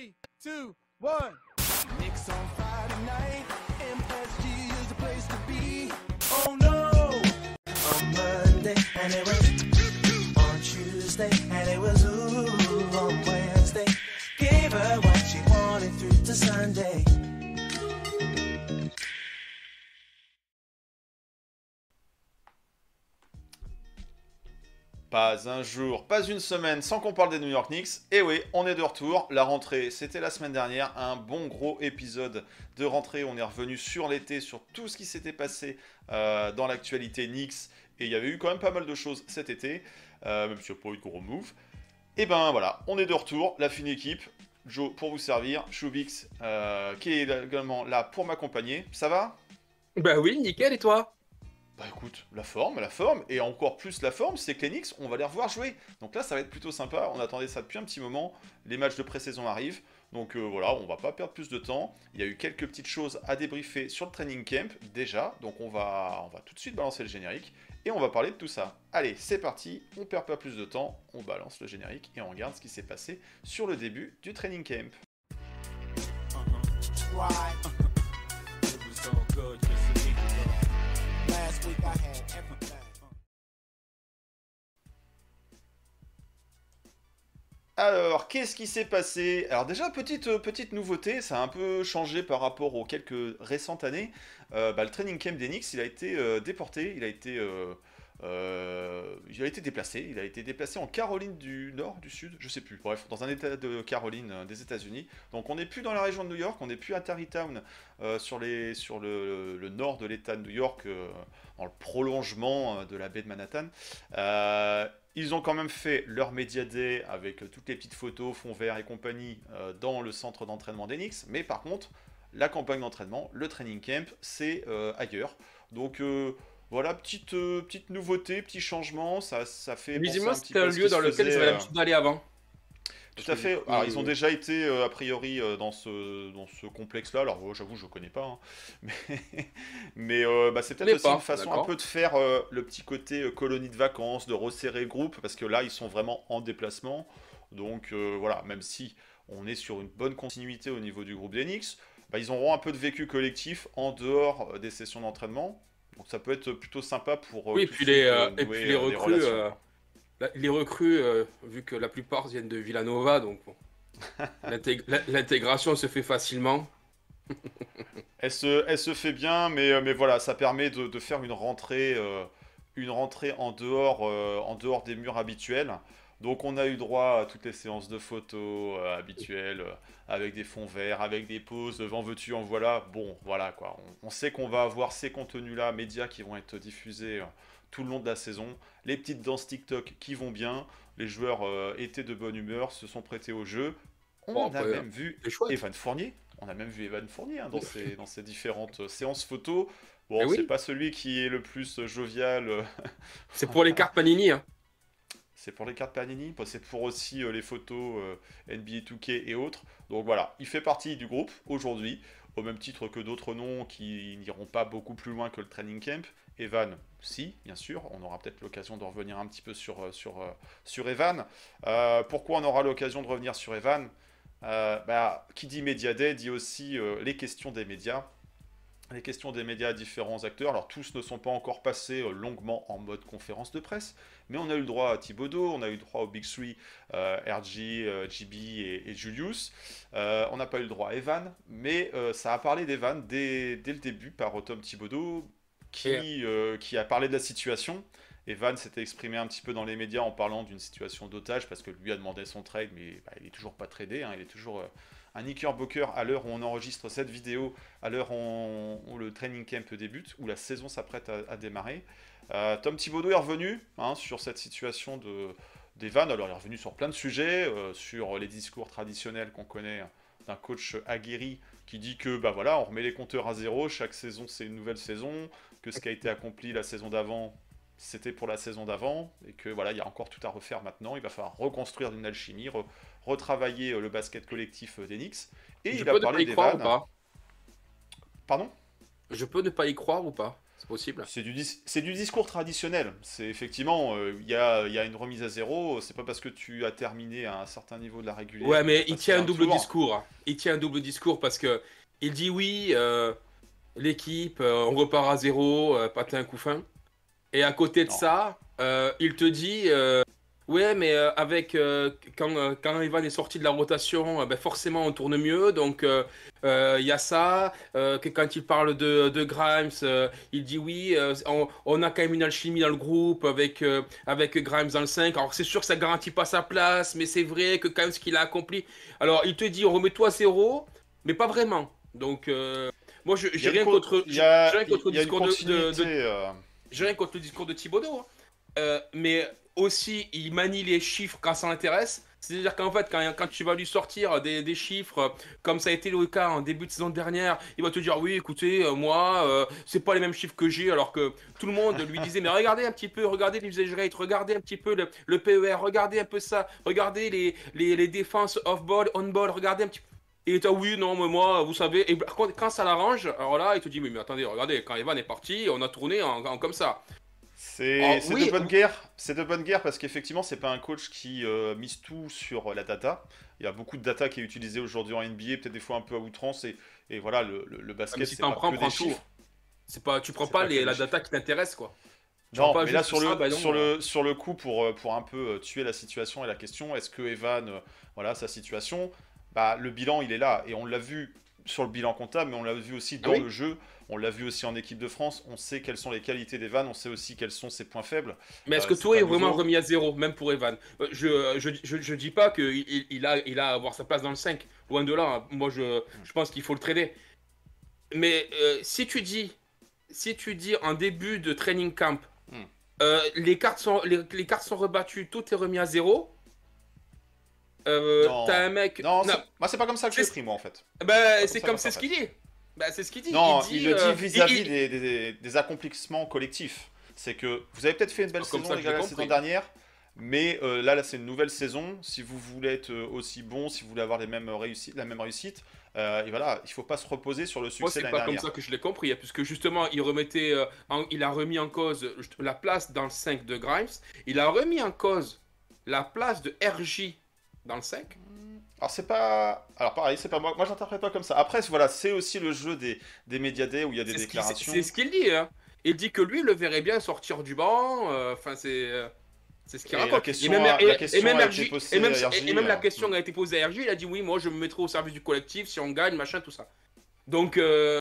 Three, two, one. Knicks on Friday night, MSG is the place to be. Oh no! On Monday, and it was on Tuesday, and it was ooh on Wednesday. Gave her what she wanted through to Sunday. Pas un jour, pas une semaine sans qu'on parle des New York Knicks. Et oui, on est de retour. La rentrée, c'était la semaine dernière. Un bon gros épisode de rentrée. On est revenu sur l'été, sur tout ce qui s'était passé euh, dans l'actualité Knicks. Et il y avait eu quand même pas mal de choses cet été, euh, même s'il n'y a pas eu de gros move. Et ben voilà, on est de retour. La fine équipe. Joe pour vous servir. Shubix euh, qui est également là pour m'accompagner. Ça va? Bah oui, nickel, et toi? Bah écoute, la forme, la forme, et encore plus la forme, c'est que on va les revoir jouer. Donc là, ça va être plutôt sympa. On attendait ça depuis un petit moment. Les matchs de pré-saison arrivent. Donc euh, voilà, on va pas perdre plus de temps. Il y a eu quelques petites choses à débriefer sur le training camp déjà. Donc on va, on va tout de suite balancer le générique et on va parler de tout ça. Allez, c'est parti. On perd pas plus de temps. On balance le générique et on regarde ce qui s'est passé sur le début du training camp. It Alors, qu'est-ce qui s'est passé? Alors déjà, petite, euh, petite nouveauté, ça a un peu changé par rapport aux quelques récentes années. Euh, bah, le training camp d'Enix, il a été euh, déporté, il a été, euh, il a été déplacé. Il a été déplacé en Caroline du Nord, du Sud, je sais plus. Bref, dans un état de Caroline euh, des États-Unis. Donc on n'est plus dans la région de New York, on n'est plus à Tarrytown, euh, sur, le, nord de l'État de New York, dans le prolongement de la baie de Manhattan. Ils ont quand même fait leur Media Day avec toutes les petites photos, fond vert et compagnie dans le centre d'entraînement d'Enix. Mais par contre, la campagne d'entraînement, le training camp, c'est ailleurs. Donc voilà, petite, euh, petite nouveauté, petit changement. Ça, ça fait. Visiblement, c'était un lieu dans lequel ils avaient euh, l'habitude d'aller avant. tout à fait. Alors, ils ont euh, déjà été, euh, a priori, euh, dans ce, dans ce complexe-là. Alors, euh, j'avoue, je ne connais pas. hein. Mais, mais bah, c'est peut-être aussi pas, une façon un peu de faire le petit côté colonie de vacances, de resserrer le groupe, parce que là, ils sont vraiment en déplacement. Donc, voilà, même si on est sur une bonne continuité au niveau du groupe d'Enix, bah, ils auront un peu de vécu collectif en dehors des sessions d'entraînement. Donc, ça peut être plutôt sympa pour. euh, Oui, et puis les, euh, et puis les euh, recrues, les recrues, vu que la plupart viennent de Villanova, donc bon, l'intégration se fait facilement. Elle se, elle se fait bien, mais, mais voilà, ça permet de, de faire une rentrée, euh, une rentrée en, dehors, euh, en dehors des murs habituels. Donc on a eu droit à toutes les séances de photos euh, habituelles, euh, avec des fonds verts, avec des pauses, en veux-tu, en voilà. Bon, voilà quoi. On, on sait qu'on va avoir ces contenus-là, médias qui vont être diffusés euh, tout le long de la saison. Les petites danses TikTok qui vont bien. Les joueurs euh, étaient de bonne humeur, se sont prêtés au jeu. On Bon, a même vu. Evan Fournier. On a même vu Evan Fournier hein, dans, ses, dans ses différentes euh, séances photos. Bon, Eh oui. c'est pas celui qui est le plus euh, jovial. euh, C'est pour les cartes Panini. Hein. C'est pour les cartes Panini. C'est pour aussi euh, les photos euh, NBA 2K et autres. Donc voilà, il fait partie du groupe aujourd'hui, au même titre que d'autres noms qui n'iront pas beaucoup plus loin que le training camp. Evan, si, bien sûr. On aura peut-être l'occasion de revenir un petit peu sur, euh, sur, sur Evan. Pourquoi on aura l'occasion de revenir sur Evan? Bah, Qui dit Media Day dit aussi les questions des médias. Les questions des médias à différents acteurs. Alors, tous ne sont pas encore passés euh, longuement en mode conférence de presse, mais on a eu le droit à Thibodeau, on a eu le droit au Big Three, euh, RG, euh, GB et, et Julius. Euh, on n'a pas eu le droit à Evan, mais ça a parlé d'Evan dès, dès le début par Tom Thibodeau, qui, qui a parlé de la situation. Evan s'était exprimé un petit peu dans les médias en parlant d'une situation d'otage parce que lui a demandé son trade, mais bah, il est toujours pas tradé. hein, il est toujours un Knickerbocker à l'heure où on enregistre cette vidéo, à l'heure où, le training camp débute, où la saison s'apprête à, démarrer. Euh, Tom Thibodeau est revenu hein, sur cette situation de d'Evan. Alors il est revenu sur plein de sujets, euh, sur les discours traditionnels qu'on connaît d'un coach aguerri qui dit que bah voilà, on remet les compteurs à zéro, chaque saison c'est une nouvelle saison, que ce qui a été accompli la saison d'avant, c'était pour la saison d'avant, et que voilà, il y a encore tout à refaire maintenant, il va falloir reconstruire une alchimie, retravailler euh, le basket collectif euh, d'Enix, et Je il peux a ne pas parlé y croire ou pas? Pardon? Je peux ne pas y croire ou pas? C'est possible? C'est du, dis- c'est du discours traditionnel. C'est effectivement, euh, il y, a, il y a une remise à zéro. C'est pas parce que tu as terminé à un certain niveau de la régulière. Ouais, mais il tient un double discours. Il tient un double discours parce que il dit oui, euh, l'équipe, euh, on repart à zéro, patin coup fin. Et à côté de Non. ça, il te dit ouais, mais euh, avec euh, quand, euh, quand Evan est sorti de la rotation, euh, ben forcément on tourne mieux. Donc il y a ça. que quand il parle de, de Grimes, il dit oui, on, on a quand même une alchimie dans le groupe avec, avec Grimes dans le 5. Alors c'est sûr que ça garantit pas sa place, mais c'est vrai que quand même ce qu'il a accompli. Alors il te dit on remet toi à zéro, mais pas vraiment. Donc moi je- j'ai rien contre, j'ai rien le discours de- de- j'ai rien contre le discours de Thibodeau, hein. Mais aussi il manie les chiffres quand ça l'intéresse. C'est-à-dire qu'en fait, quand, tu vas lui sortir des, chiffres, comme ça a été le cas en début de saison dernière, il va te dire oui, écoutez, euh, moi, euh, c'est pas les mêmes chiffres que j'ai, alors que tout le monde lui disait mais regardez un petit peu, regardez l'usage rate, regardez un petit peu le, PER, regardez un peu ça, regardez les, défenses off-ball, on-ball, regardez un petit peu. Et il oui, non, mais moi, vous savez, et quand ça l'arrange, alors là, il te dit, mais, attendez, regardez, quand Evan est parti, on a tourné comme ça. C'est oui. de bonne guerre. C'est de bonne guerre parce qu'effectivement, c'est pas un coach qui euh, mise tout sur la data. Il y a beaucoup de data qui est utilisée aujourd'hui en NBA, peut-être des fois un peu à outrance. Et, et voilà, le, le- le basket, mais si c'est pas prends, que prends des tout. chiffres. C'est pas, tu prends pas, pas les, que la data qui t'intéresse, quoi. Tu Non, pas mais là sur le, ça, bah non, sur, euh. le, sur le coup, pour, euh, pour un peu tuer la situation et la question, est-ce que Evan, voilà sa situation, bah, le bilan il est là. Et on l'a vu sur le bilan comptable, mais on l'a vu aussi dans Ah oui. le jeu. On l'a vu aussi en équipe de France. On sait quelles sont les qualités d'Evan, on sait aussi quels sont ses points faibles. Mais est-ce Euh, que toi est vraiment remis à zéro, même pour Evan Euh, je, je, je, je dis pas qu'il il, a, il a à avoir sa place dans le 5. Loin de là. hein. Moi, je, je pense qu'il faut le trader. Mais euh, si tu dis, si tu dis en début de training camp, Hmm. euh, les, cartes sont, les, les cartes sont rebattues, tout est remis à zéro. Euh. T'as un mec. Non, Non, c'est- moi c'est pas comme ça que je l'ai pris moi en fait. bah, comme c'est comme c'est ce qu'il dit. Bah, c'est ce qu'il dit. Non, il, il, dit, le euh, dit vis-à-vis il- des, des- des accomplissements collectifs. C'est que vous avez peut-être fait une belle Comme saison ça, les gars la saison dernière, mais euh, là, là c'est une nouvelle saison. Si vous voulez être euh, aussi bon, si vous voulez avoir les mêmes réussites, la même réussite, euh, et voilà, il faut pas se reposer sur le Moi, succès c'est pas comme ça que je l'ai compris, hein, puisque justement, il remettait, euh, en- il a remis en cause la place dans le 5 de Grimes, il a remis en cause la place de RJ dans le 5. Alors c'est pas, alors pareil, c'est pas moi. Moi j'interprète pas comme ça. Après voilà, c'est aussi le jeu des des médias day où il y a des déclarations. c'est ce qu'il dit. Hein. Il dit que lui, il le verrait bien sortir du banc. euh, Enfin, c'est. euh, C'est ce qu'il raconte. et même, la question a été posée à euh, question a été posée à RJ. Il a dit oui, moi, je me mettrai au service du collectif si on gagne, machin, tout ça. Donc, euh,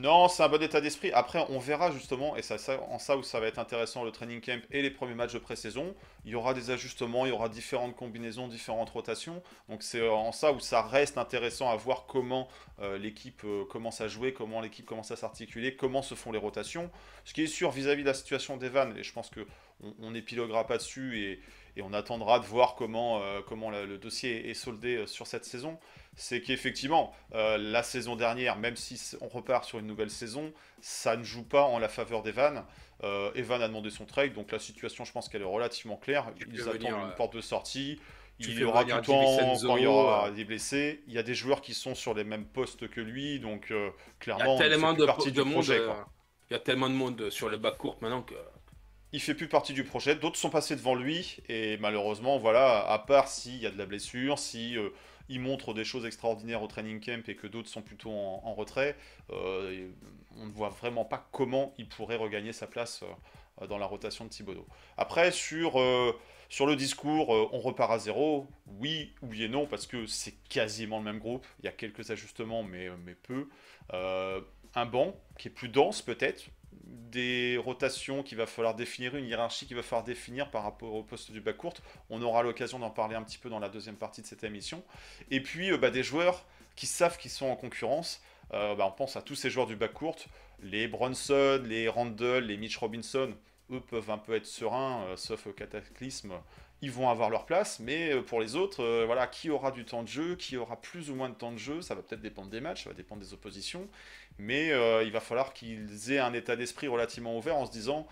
Non, c'est un bon état d'esprit. Après, on verra justement, et c'est en ça où ça va être intéressant le training camp et les premiers matchs de pré-saison. Il y aura des ajustements, il y aura différentes combinaisons, différentes rotations. Donc c'est en ça où ça reste intéressant à voir comment euh, l'équipe euh, commence à jouer, comment l'équipe commence à s'articuler, comment se font les rotations. Ce qui est sûr vis-à-vis de la situation d'Evan, et je pense que on, on épiloguera pas dessus et, on attendra de voir comment, euh, le dossier est soldé euh, sur cette saison c'est qu'effectivement, euh, la saison dernière, même si on repart sur une nouvelle saison, ça ne joue pas en la faveur d'Evan. Euh, Evan a demandé son trade, donc la situation, je pense qu'elle est relativement claire. Tu Ils attendent venir, une euh, porte de sortie. tu Il y aura tout le temps quand il y aura des blessés. Il y a des joueurs qui sont sur les mêmes postes que lui, donc euh, il y clairement, a tellement de, partie de du monde. projet. quoi. Il y a tellement de monde sur le bas court maintenant que. il fait plus partie du projet. D'autres sont passés devant lui et malheureusement, voilà, à part s'il y a de la blessure, si euh, il montre des choses extraordinaires au training camp et que d'autres sont plutôt en, retrait, euh, on ne voit vraiment pas comment il pourrait regagner sa place euh, dans la rotation de Thibodeau. Après, sur, euh, sur le discours, on repart à zéro, oui, oui et non, parce que c'est quasiment le même groupe. Il y a quelques ajustements, mais, mais peu. Un banc qui est plus dense peut-être, des rotations qu'il va falloir définir, une hiérarchie qu'il va falloir définir par rapport au poste du bas court. On aura l'occasion d'en parler un petit peu dans la deuxième partie de cette émission. Et puis euh, bah, des joueurs qui savent qu'ils sont en concurrence. Euh, bah, on pense à tous ces joueurs du bas court, les Bronson, les Randall, les Mitch Robinson. Eux peuvent un peu être sereins, euh, sauf euh, cataclysme. Ils vont avoir leur place, mais euh, pour les autres, euh, voilà, qui aura du temps de jeu, qui aura plus ou moins de temps de jeu, ça va peut-être dépendre des matchs, ça va dépendre des oppositions mais euh, il va falloir qu'ils aient un état d'esprit relativement ouvert en se disant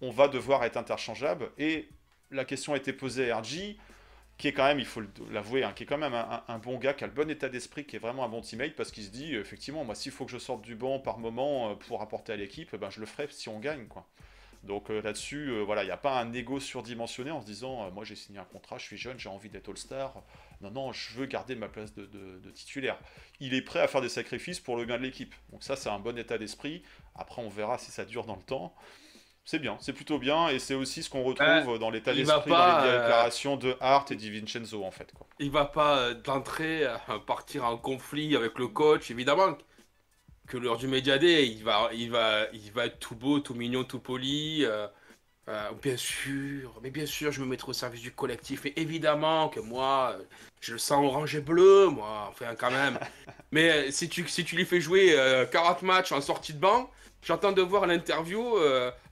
on va devoir être interchangeable. Et la question a été posée à RJ qui est quand même, il faut l'avouer, hein, qui est quand même un, un- bon gars, qui a le bon état d'esprit, qui est vraiment un bon teammate, parce qu'il se dit, effectivement, moi, s'il faut que je sorte du banc par moment pour apporter à l'équipe, ben, je le ferai si on gagne, quoi. Donc euh, là-dessus, euh, voilà, il n'y a pas un ego surdimensionné en se disant, euh, moi j'ai signé un contrat, je suis jeune, j'ai envie d'être All-Star. Non, non, je veux garder ma place de, de- de titulaire. Il est prêt à faire des sacrifices pour le gain de l'équipe. Donc ça, c'est un bon état d'esprit. Après, on verra si ça dure dans le temps. C'est bien, c'est plutôt bien, et c'est aussi ce qu'on retrouve dans l'état d'esprit dans les déclarations de Hart et Di Vincenzo, en fait. Quoi. Il va pas d'entrée partir en conflit avec le coach, évidemment. Que lors du Media Day, il va, il va, il va être tout beau, tout mignon, tout poli. euh, euh, bien sûr, mais bien sûr, je me mettrai au service du collectif. Et évidemment que moi, je le sens orange et bleu, moi, enfin, quand même. mais euh, si tu, si tu lui fais jouer euh, 40 matchs en sortie de banc, j'entends de voir l'interview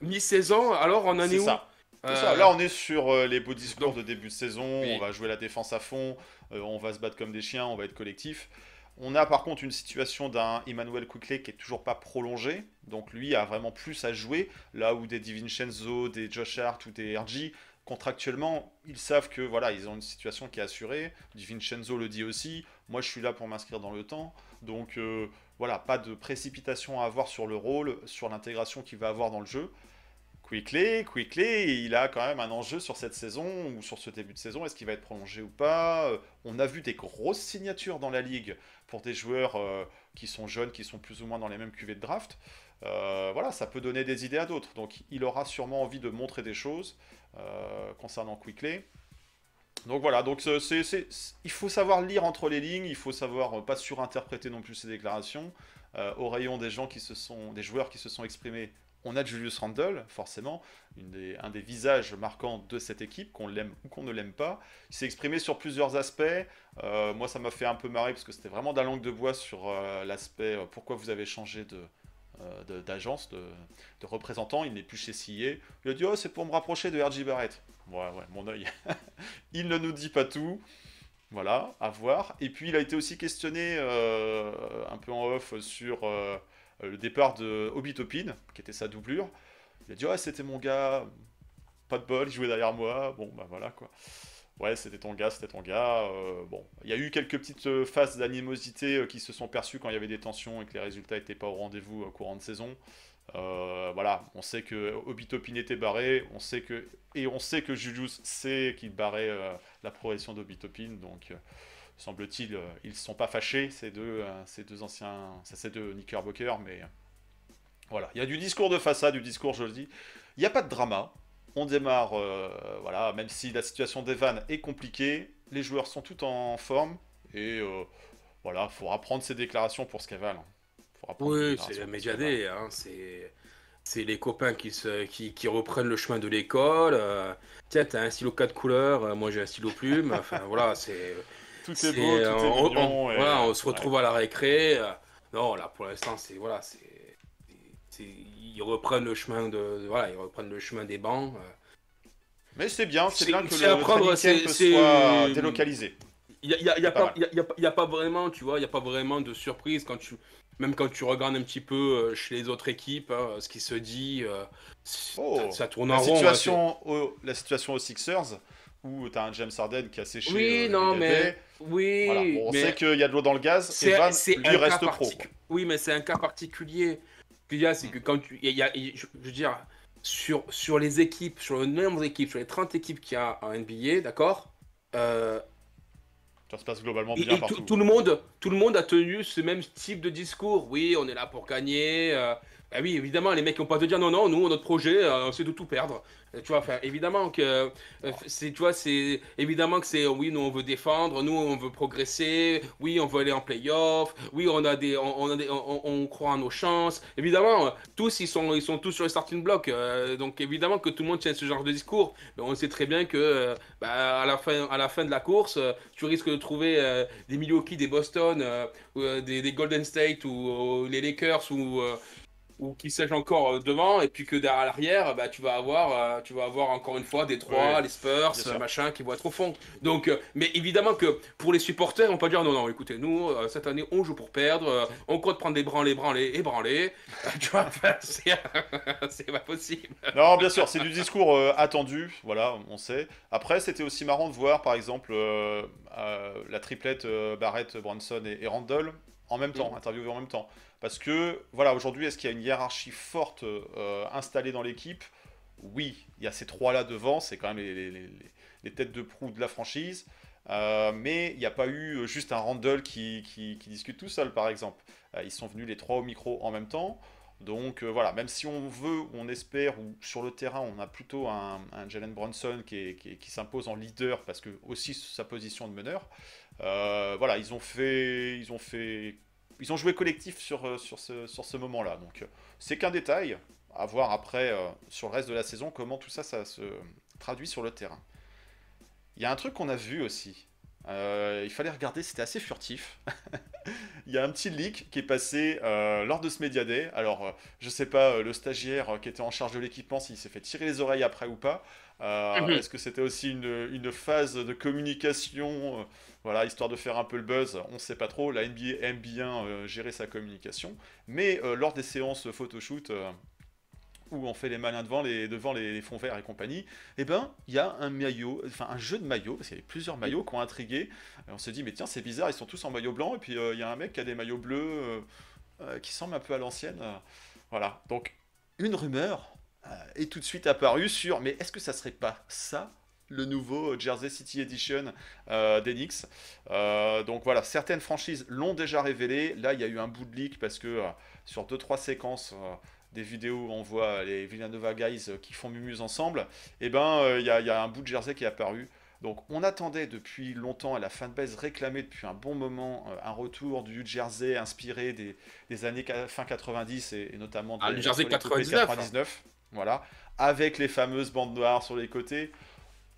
mi-saison, alors on en est, où? ça. Ça. Là, on est sur les beaux discours de début de saison. Oui. On va jouer la défense à fond. on va se battre comme des chiens. On va être collectif. On a par contre une situation d'un Emmanuel Quickley qui est toujours pas prolongé. Donc lui a vraiment plus à jouer. Là où des Di Vincenzo, des Josh Hart ou des RG, contractuellement, ils savent que voilà, ils ont une situation qui est assurée. Di Vincenzo le dit aussi. Moi, je suis là pour m'inscrire dans le temps. Donc euh, voilà, pas de précipitation à avoir sur le rôle, sur l'intégration qu'il va avoir dans le jeu. Quickly, Quickly, il a quand même un enjeu sur cette saison ou sur ce début de saison. Est-ce qu'il va être prolongé ou pas? Euh, On a vu des grosses signatures dans la ligue pour des joueurs euh, qui sont jeunes, qui sont plus ou moins dans les mêmes cuvées de draft. Euh, voilà, ça peut donner des idées à d'autres. Donc il aura sûrement envie de montrer des choses concernant Quickly. Donc voilà, donc c'est- c'est- il faut savoir lire entre les lignes, il faut savoir pas surinterpréter non plus ses déclarations. Au rayon des gens qui se sont, des joueurs qui se sont exprimés, on a Julius Randle, forcément, un des visages marquants de cette équipe, qu'on l'aime ou qu'on ne l'aime pas. Il s'est exprimé sur plusieurs aspects. Euh, moi, ça m'a fait un peu marrer parce que c'était vraiment d'un langue de bois sur euh, l'aspect euh, pourquoi vous avez changé de, de- d'agence, de, de représentant. Il n'est plus chez CIA. Il a dit Oh, c'est pour me rapprocher de RJ Barrett. Ouais, ouais, mon œil. il ne nous dit pas tout. Voilà, à voir. Et puis il a été aussi questionné un peu en off sur le départ de Obi Topin, qui était sa doublure. Il a dit Ouais, c'était mon gars, pas de bol, il jouait derrière moi. Bon, bah voilà quoi. Ouais, c'était ton gars, c'était ton gars. Euh, bon, il y a eu quelques petites euh, phases d'animosité euh, qui se sont perçues quand il y avait des tensions et que les résultats n'étaient pas au rendez-vous courant de saison. Euh, voilà, on sait que Obi Topin était barré, on sait que et on sait que Julius sait qu'il barrait euh, la progression d'Obi Topin, donc euh, semble-t-il, euh, ils ne sont pas fâchés ces deux, euh, ces deux anciens, ça c'est deux Knickerbocker, mais euh, voilà, il y a du discours de façade, du discours, je le dis, il n'y a pas de drama. On démarre, euh, voilà, même si la situation d'Evan est compliquée, les joueurs sont tout en forme et euh, voilà, faut apprendre ces déclarations pour ce qu'elles valent. Ces Oui, c'est valent. Day, hein, c'est... C'est les copains qui, se, qui, qui reprennent le chemin de l'école. euh, tiens, t'as un stylo 4 couleurs, euh, moi j'ai un stylo plume. Enfin voilà, c'est. Tout est c'est, beau, tout est euh, on, mignon. on- et- voilà, on se ouais. retrouve à la récré. euh, non, là pour l'instant, c'est. Voilà, c'est. Ils reprennent le chemin de. de- Voilà, ils reprennent le chemin des bancs. euh. Mais c'est bien, c'est bien que c'est le prendre, soit délocalisé. Il n'y a, y a- y a Pas y a- y a pas- y a pas vraiment, tu vois, il n'y a pas vraiment de surprise quand tu. Même quand tu regardes un petit peu euh, chez les autres équipes, hein, ce qui se dit, euh, Oh, ça, ça tourne en La rond. hein, situation, au- la situation aux Sixers, où tu as un James Harden qui a séché. Oui, euh, non, mais- Oui, Voilà, bon, on mais sait qu'il y a de l'eau dans le gaz. c'est Evan, lui, reste cas pro. Oui, mais c'est un cas particulier. Qu'il y a, c'est que quand tu. il y a- il y a- je, veux dire, sur, sur les équipes, sur le nombre d'équipes, sur les 30 équipes qu'il y a en NBA, d'accord euh, Ça se passe globalement Et, bien et partout. tout, tout le monde, tout le monde a tenu ce même type de discours. Oui, on est là pour gagner. euh, bah oui, évidemment, les mecs vont pas te dire non, non, nous, notre projet, euh, c'est de tout perdre. Euh, Tu vois, évidemment que euh, c'est, tu vois, c'est évidemment que c'est oui, nous on veut défendre, nous on veut progresser, oui, on veut aller en playoff, oui, on a des, on, a des, on, croit en nos chances. Évidemment, tous ils sont, ils sont tous sur le starting block, euh, donc évidemment que tout le monde tient ce genre de discours. Mais on sait très bien que bah, à la fin, à la fin de la course, tu risques de trouver des Milwaukee, des Boston, ou, des, Golden State ou euh, les Lakers ou, ou qui siègent encore euh, devant, et puis que derrière l'arrière, bah, tu vas avoir, euh, tu vas avoir encore une fois des trois, Ouais, les Spurs, machin, qui vont être au fond. Donc, euh, mais évidemment que pour les supporters, on peut dire non, non, écoutez, nous euh, cette année, on joue pour perdre, on compte prendre des branlés, branlés et branlés. tu vois, c'est pas possible. Non, bien sûr, c'est du discours attendu, voilà, on sait. Après, c'était aussi marrant de voir, par exemple, la triplette Barrett, Bronson et, et Randall en même temps, Mhm. interviewés en même temps. Parce que, voilà, aujourd'hui, est-ce qu'il y a une hiérarchie forte euh, installée dans l'équipe? Oui, il y a ces trois-là devant, c'est quand même les, les- les- les têtes de proue de la franchise. Euh, mais il n'y a pas eu euh, juste un Randall qui, qui- qui discute tout seul, par exemple. Euh, ils sont venus les trois au micro en même temps. Donc voilà, même si on veut, ou on espère, ou sur le terrain, on a plutôt un, un Jalen Brunson qui, est- qui est- qui s'impose en leader parce que aussi sa position de meneur. Euh, voilà, ils ont fait, ils ont fait, ils ont joué collectif sur, euh, sur ce, sur ce moment-là. Donc c'est qu'un détail. À voir après euh, sur le reste de la saison comment tout ça, ça se traduit sur le terrain. Il y a un truc qu'on a vu aussi. Euh, il fallait regarder, c'était assez furtif. il y a un petit leak qui est passé euh, lors de ce Media Day. Alors, euh, je sais pas, euh, le stagiaire qui était en charge de l'équipement, s'il s'est fait tirer les oreilles après ou pas. Mhm. Est-ce que c'était aussi une, une phase de communication, voilà, histoire de faire un peu le buzz? On ne sait pas trop. La NBA aime bien gérer sa communication. Mais lors des séances photoshoot, où on fait les malins devant les, devant les, les fonds verts et compagnie, eh ben, il y a un maillot, enfin un jeu de maillots, parce qu'il y avait plusieurs maillots qui ont intrigué. Et on se dit, mais tiens, c'est bizarre, ils sont tous en maillot blanc, et puis euh, il y a un mec qui a des maillots bleus euh, euh, qui semble un peu à l'ancienne. voilà. Donc, une rumeur est tout de suite apparue sur, mais est-ce que ça serait pas ça le nouveau Jersey City Edition euh, d'Enix? Euh, Donc voilà, certaines franchises l'ont déjà révélé. Là, il y a eu un bout de leak parce que euh, sur 2-3 séquences des vidéos où on voit les Villanova Guys euh, qui font mumuse ensemble, et ben euh, il y, a- il y a un bout de Jersey qui est apparu. Donc on attendait depuis longtemps, et la fanbase réclamait depuis un bon moment euh, un retour du Jersey inspiré des, des années fin 90 et, et notamment de Ah, le Jersey sur les coupés 99, 99, voilà, avec les fameuses bandes noires sur les côtés.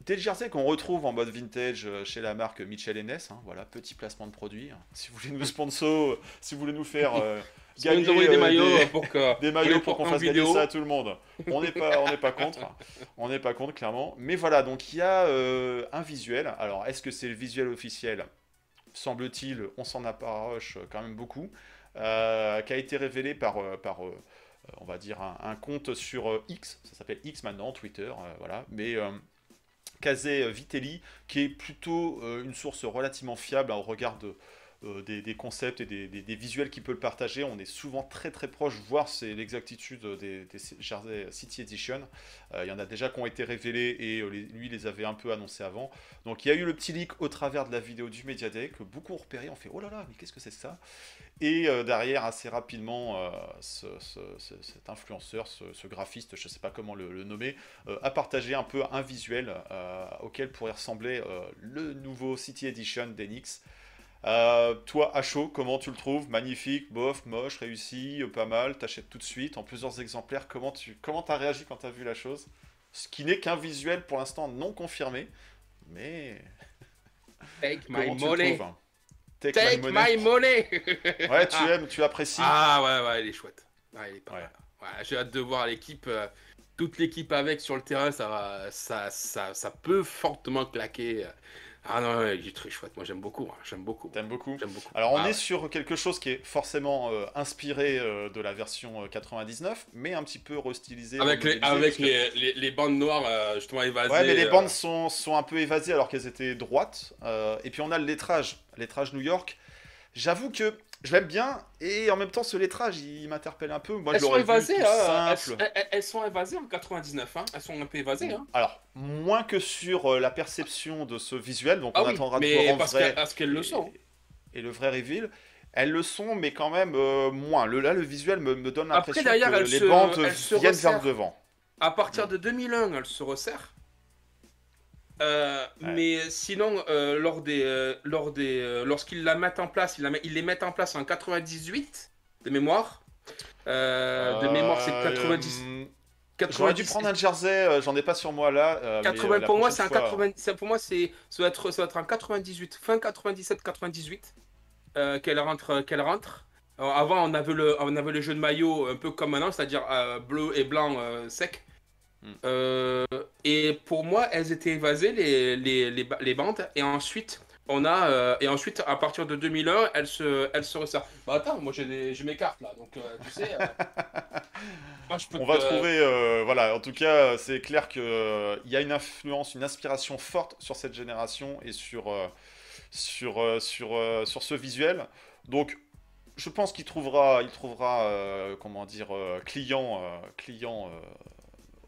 Des jerseys qu'on retrouve en mode vintage euh, chez la marque Mitchell Ness, hein, voilà, petit placement de produit. hein. Si vous voulez nous sponsor, si vous voulez nous faire euh, Nous gagner des euh, maillots des- pour que des pour maillots les pour qu'on fasse gagner vidéo. ça à tout le monde. On n'est pas, on n'est pas contre. On n'est pas contre, clairement. Mais voilà, donc il y a euh, un visuel. Alors, est-ce que c'est le visuel officiel? Semble-t-il, on s'en approche quand même beaucoup. euh, qui a été révélé par, euh, par euh, on va dire, un, un compte sur euh, X. Ça s'appelle X maintenant, Twitter. euh, voilà. Mais. euh, Kazé Vitelli, qui est plutôt euh, une source relativement fiable hein, au regard de, euh, des, des concepts et des, visuels qu'il peut le partager. On est souvent très très proche, voire c'est l'exactitude des, des City Edition. Euh, il y en a déjà qui ont été révélés et euh, lui les avait un peu annoncés avant. Donc il y a eu le petit leak au travers de la vidéo du Media Day que beaucoup ont repéré. On fait oh là là, mais qu'est-ce que c'est ça? Et euh, derrière, assez rapidement, euh, ce- ce- ce- cet influenceur, ce, graphiste, je ne sais pas comment le, le nommer, euh, a partagé un peu un visuel euh, auquel pourrait ressembler euh, le nouveau City Edition d'Enix. Euh, toi, à chaud, comment tu le trouves? Magnifique, bof, moche, réussi, euh, pas mal, t'achètes tout de suite en plusieurs exemplaires. Comment tu comment as réagi quand tu as vu la chose? Ce qui n'est qu'un visuel pour l'instant non confirmé, mais Take my money. trouves? Take, Take my money. my money. Ouais, tu aimes, tu apprécies. Ah ouais, ouais, il est chouette. Ouais, il est pas Ouais. mal. Ouais, J'ai hâte de voir l'équipe, euh, toute l'équipe avec sur le terrain, ça, va, ça, ça, ça peut fortement claquer. Ah non, ouais, il est très chouette. Moi, j'aime beaucoup. hein, J'aime beaucoup. T'aimes beaucoup J'aime beaucoup. Alors on Ah est ouais. sur quelque chose qui est forcément euh, inspiré euh, de la version euh, 99, mais un petit peu restylisé. Avec, les, avec que- les, bandes noires, euh, justement, évasées. Ouais, mais les bandes sont, sont un peu évasées alors qu'elles étaient droites. Et puis on a le lettrage, lettrage New York. J'avoue que je l'aime bien et en même temps ce lettrage il m'interpelle un peu. Moi elles je sont évasées, hein, elles, elles- elles sont évasées en 99. Hein. Elles sont un peu évasées. Hein. Alors moins que sur euh, la perception de ce visuel, donc Ah on oui, attendra de voir en parce vrai. parce qu'elles le sont. Et, et le vrai reveal. Elles le sont, mais quand même euh, moins. Le, là, le visuel me, me donne l'impression que elles les se- bandes elles viennent resserrent. vers le devant. À partir de 2001, elle se resserre. Euh, Mais sinon, euh, lors des, euh, lors des, lorsqu'ils la mettent en place, ils, la met- ils les mettent en place en 98 de mémoire. De mémoire, c'est 90. Euh, 90 J'aurais dû prendre un jersey, j'en ai pas sur moi là. euh, mais, 80 euh, la pour moi, c'est prochaine un fois- 80. c'est- Pour moi, c'est ça doit être, ça doit être en 98, fin 97, 98 euh, qu'elle rentre, qu'elle rentre. Alors, avant, on avait, le, on avait le jeu de maillot un peu comme maintenant, c'est-à-dire bleu et blanc sec. Euh, et pour moi, elles étaient évasées, les, les, les, ba- les bandes. Et ensuite, on a, euh, et ensuite, à partir de 2001, elles se, elles se resserrent. Bah attends, moi j'ai mes cartes là, donc euh, tu sais. moi, je peux On va trouver, voilà, en tout cas, c'est clair qu'il y a une influence, une inspiration forte sur cette génération et sur, sur, sur, sur ce visuel. Donc, je pense qu'il trouvera, il trouvera comment dire, client, client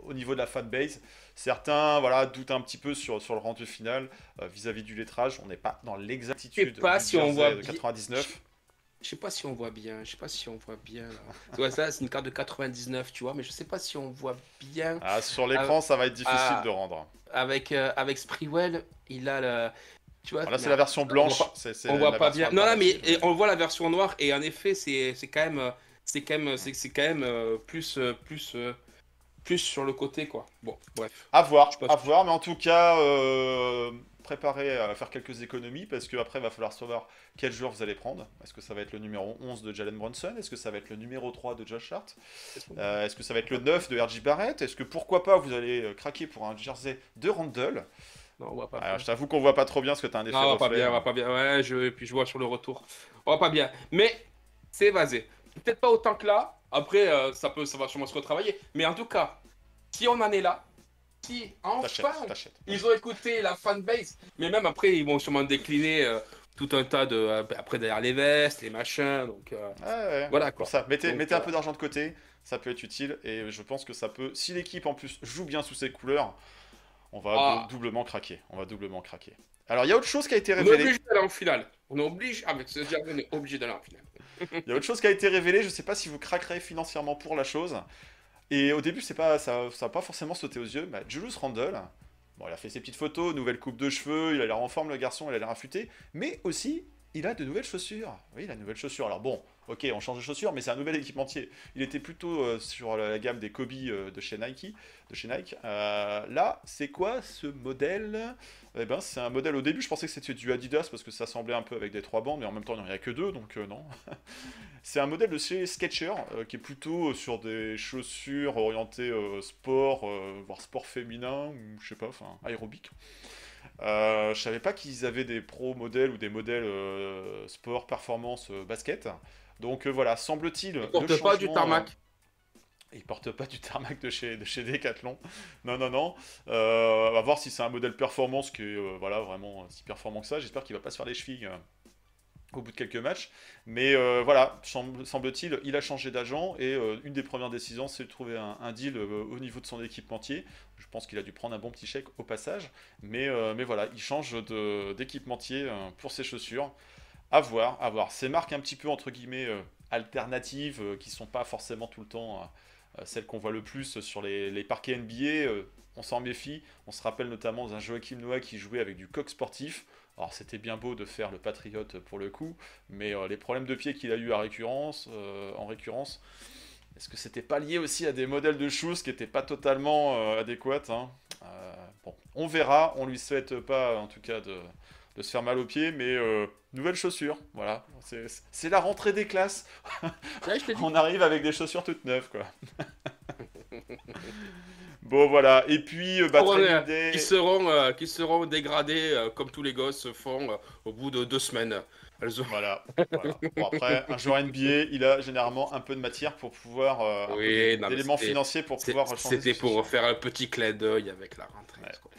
au niveau de la fanbase. Certains voilà, doutent un petit peu sur, sur le rendu final euh, vis-à-vis du lettrage. On n'est pas dans l'exactitude pas si on voit de bien- 99. Je sais pas si on voit bien, je sais pas si on voit bien là. Ça, c'est une carte de 99, tu vois, mais je sais pas si on voit bien. Ah, sur l'écran, ça va être difficile ah. de rendre. Avec, euh, avec Sprewell, il a le. Tu vois, Voilà, c'est la version blanche. voit on voit la pas version bien. Non, non, mais on voit la version noire et en effet, c'est quand même, euh, c'est quand même, c'est quand même plus, plus, plus sur le côté quoi. Bon, bref. À voir, Je sais pas à voir, mais en tout cas, euh, préparez à faire quelques économies parce qu'après, il va falloir savoir quel joueur vous allez prendre. Est-ce que ça va être le numéro 11 de Jalen Brunson? Est-ce que ça va être le numéro 3 de Josh Hart? Euh, Est-ce que ça va être le 9 de RJ Barrett? Est-ce que pourquoi pas vous allez euh, craquer pour un jersey de Randall Non, on voit pas. Alors, Je t'avoue qu'on voit pas trop bien parce que t'as un effet non, on voit pas bien, on voit pas bien. Ouais, je, et puis je vois sur le retour. On voit pas bien. Mais c'est évasé. Peut-être pas autant que là. Après, euh, ça peut, ça va sûrement se retravailler. Mais en tout cas, si on en est là, si enfin ils ont écouté la fanbase, mais même après, ils vont sûrement décliner euh, tout un tas de. euh, après, derrière les vestes, les machins. Donc Ouais, ouais. voilà quoi. Ça, mettez, Donc, mettez un peu d'argent de côté, ça peut être utile et je pense que ça peut. Si l'équipe en plus joue bien sous ses couleurs, on va Ah. dou- doublement craquer. On va doublement craquer. Alors il y a autre chose qui a été On est révélée. obligé d'aller en finale. On est obligé, avec ce jardin, on est obligé d'aller en finale. Il y a autre chose qui a été révélée. Je sais pas si vous craquerez financièrement pour la chose. Et au début, c'est pas ça, ça a pas forcément sauté aux yeux. Bah, Julius Randle, bon, il a fait ses petites photos, nouvelle coupe de cheveux, il a l'air en forme le garçon, il a l'air affûté, mais aussi il a de nouvelles chaussures. Oui, il a de nouvelles chaussures. Alors bon, ok, on change de chaussures, mais c'est un nouvel équipementier. Il était plutôt euh, sur la, gamme des Kobe euh, de chez Nike. Euh, là, c'est quoi ce modèle? Eh ben, c'est un modèle. Au début, je pensais que c'était du Adidas parce que ça semblait un peu avec des trois bandes, mais en même temps, il n'y en a que deux, donc non. c'est un modèle de chez Skechers euh, qui est plutôt sur des chaussures orientées sport, voire sport féminin ou je sais pas, enfin aérobique. Je savais pas qu'ils avaient des pro modèles ou des modèles sport performance basket. Donc euh, voilà, semble-t-il. Ils portent pas du tarmac. euh, ils portent pas du tarmac de chez, de chez Decathlon. Non, non, non. Euh, on va voir si c'est un modèle performance qui est euh, voilà, vraiment si performant que ça. J'espère qu'il va pas se faire les chevilles euh, au bout de quelques matchs. Mais euh, voilà, semble- semble-t-il, il a changé d'agent et euh, une des premières décisions, c'est de trouver un, un deal euh, au niveau de son équipementier. Je pense qu'il a dû prendre un bon petit chèque au passage. Mais, euh, mais voilà, il change d'équipementier euh, pour ses chaussures. À voir, à voir. Ces marques un petit peu entre guillemets euh, alternatives euh, qui sont pas forcément tout le temps euh, euh, celles qu'on voit le plus sur les, parquets NBA. on s'en méfie. On se rappelle notamment d'un Joachim Noah qui jouait avec du coq sportif. Alors c'était bien beau de faire le patriote pour le coup, mais les problèmes de pied qu'il a eu à récurrence, en récurrence, est-ce que c'était pas lié aussi à des modèles de shoes qui n'étaient pas totalement adéquats hein? Bon, on verra. On lui souhaite pas, en tout cas, de, de se faire mal aux pieds, mais euh, nouvelles chaussures, voilà. C'est la rentrée des classes. Je. On arrive avec des chaussures toutes neuves, quoi. bon, voilà. Et puis, euh, bah, Oh, ouais, Day- qui seront, euh, qui seront dégradés euh, comme tous les gosses font au bout de deux semaines. Elles ont- Voilà. voilà. Bon, après, un joueur NBA, il a généralement un peu de matière pour pouvoir. Oui, d'éléments financiers pour pouvoir C'était pour faire un petit clin d'œil avec la rentrée. Ouais. quoi.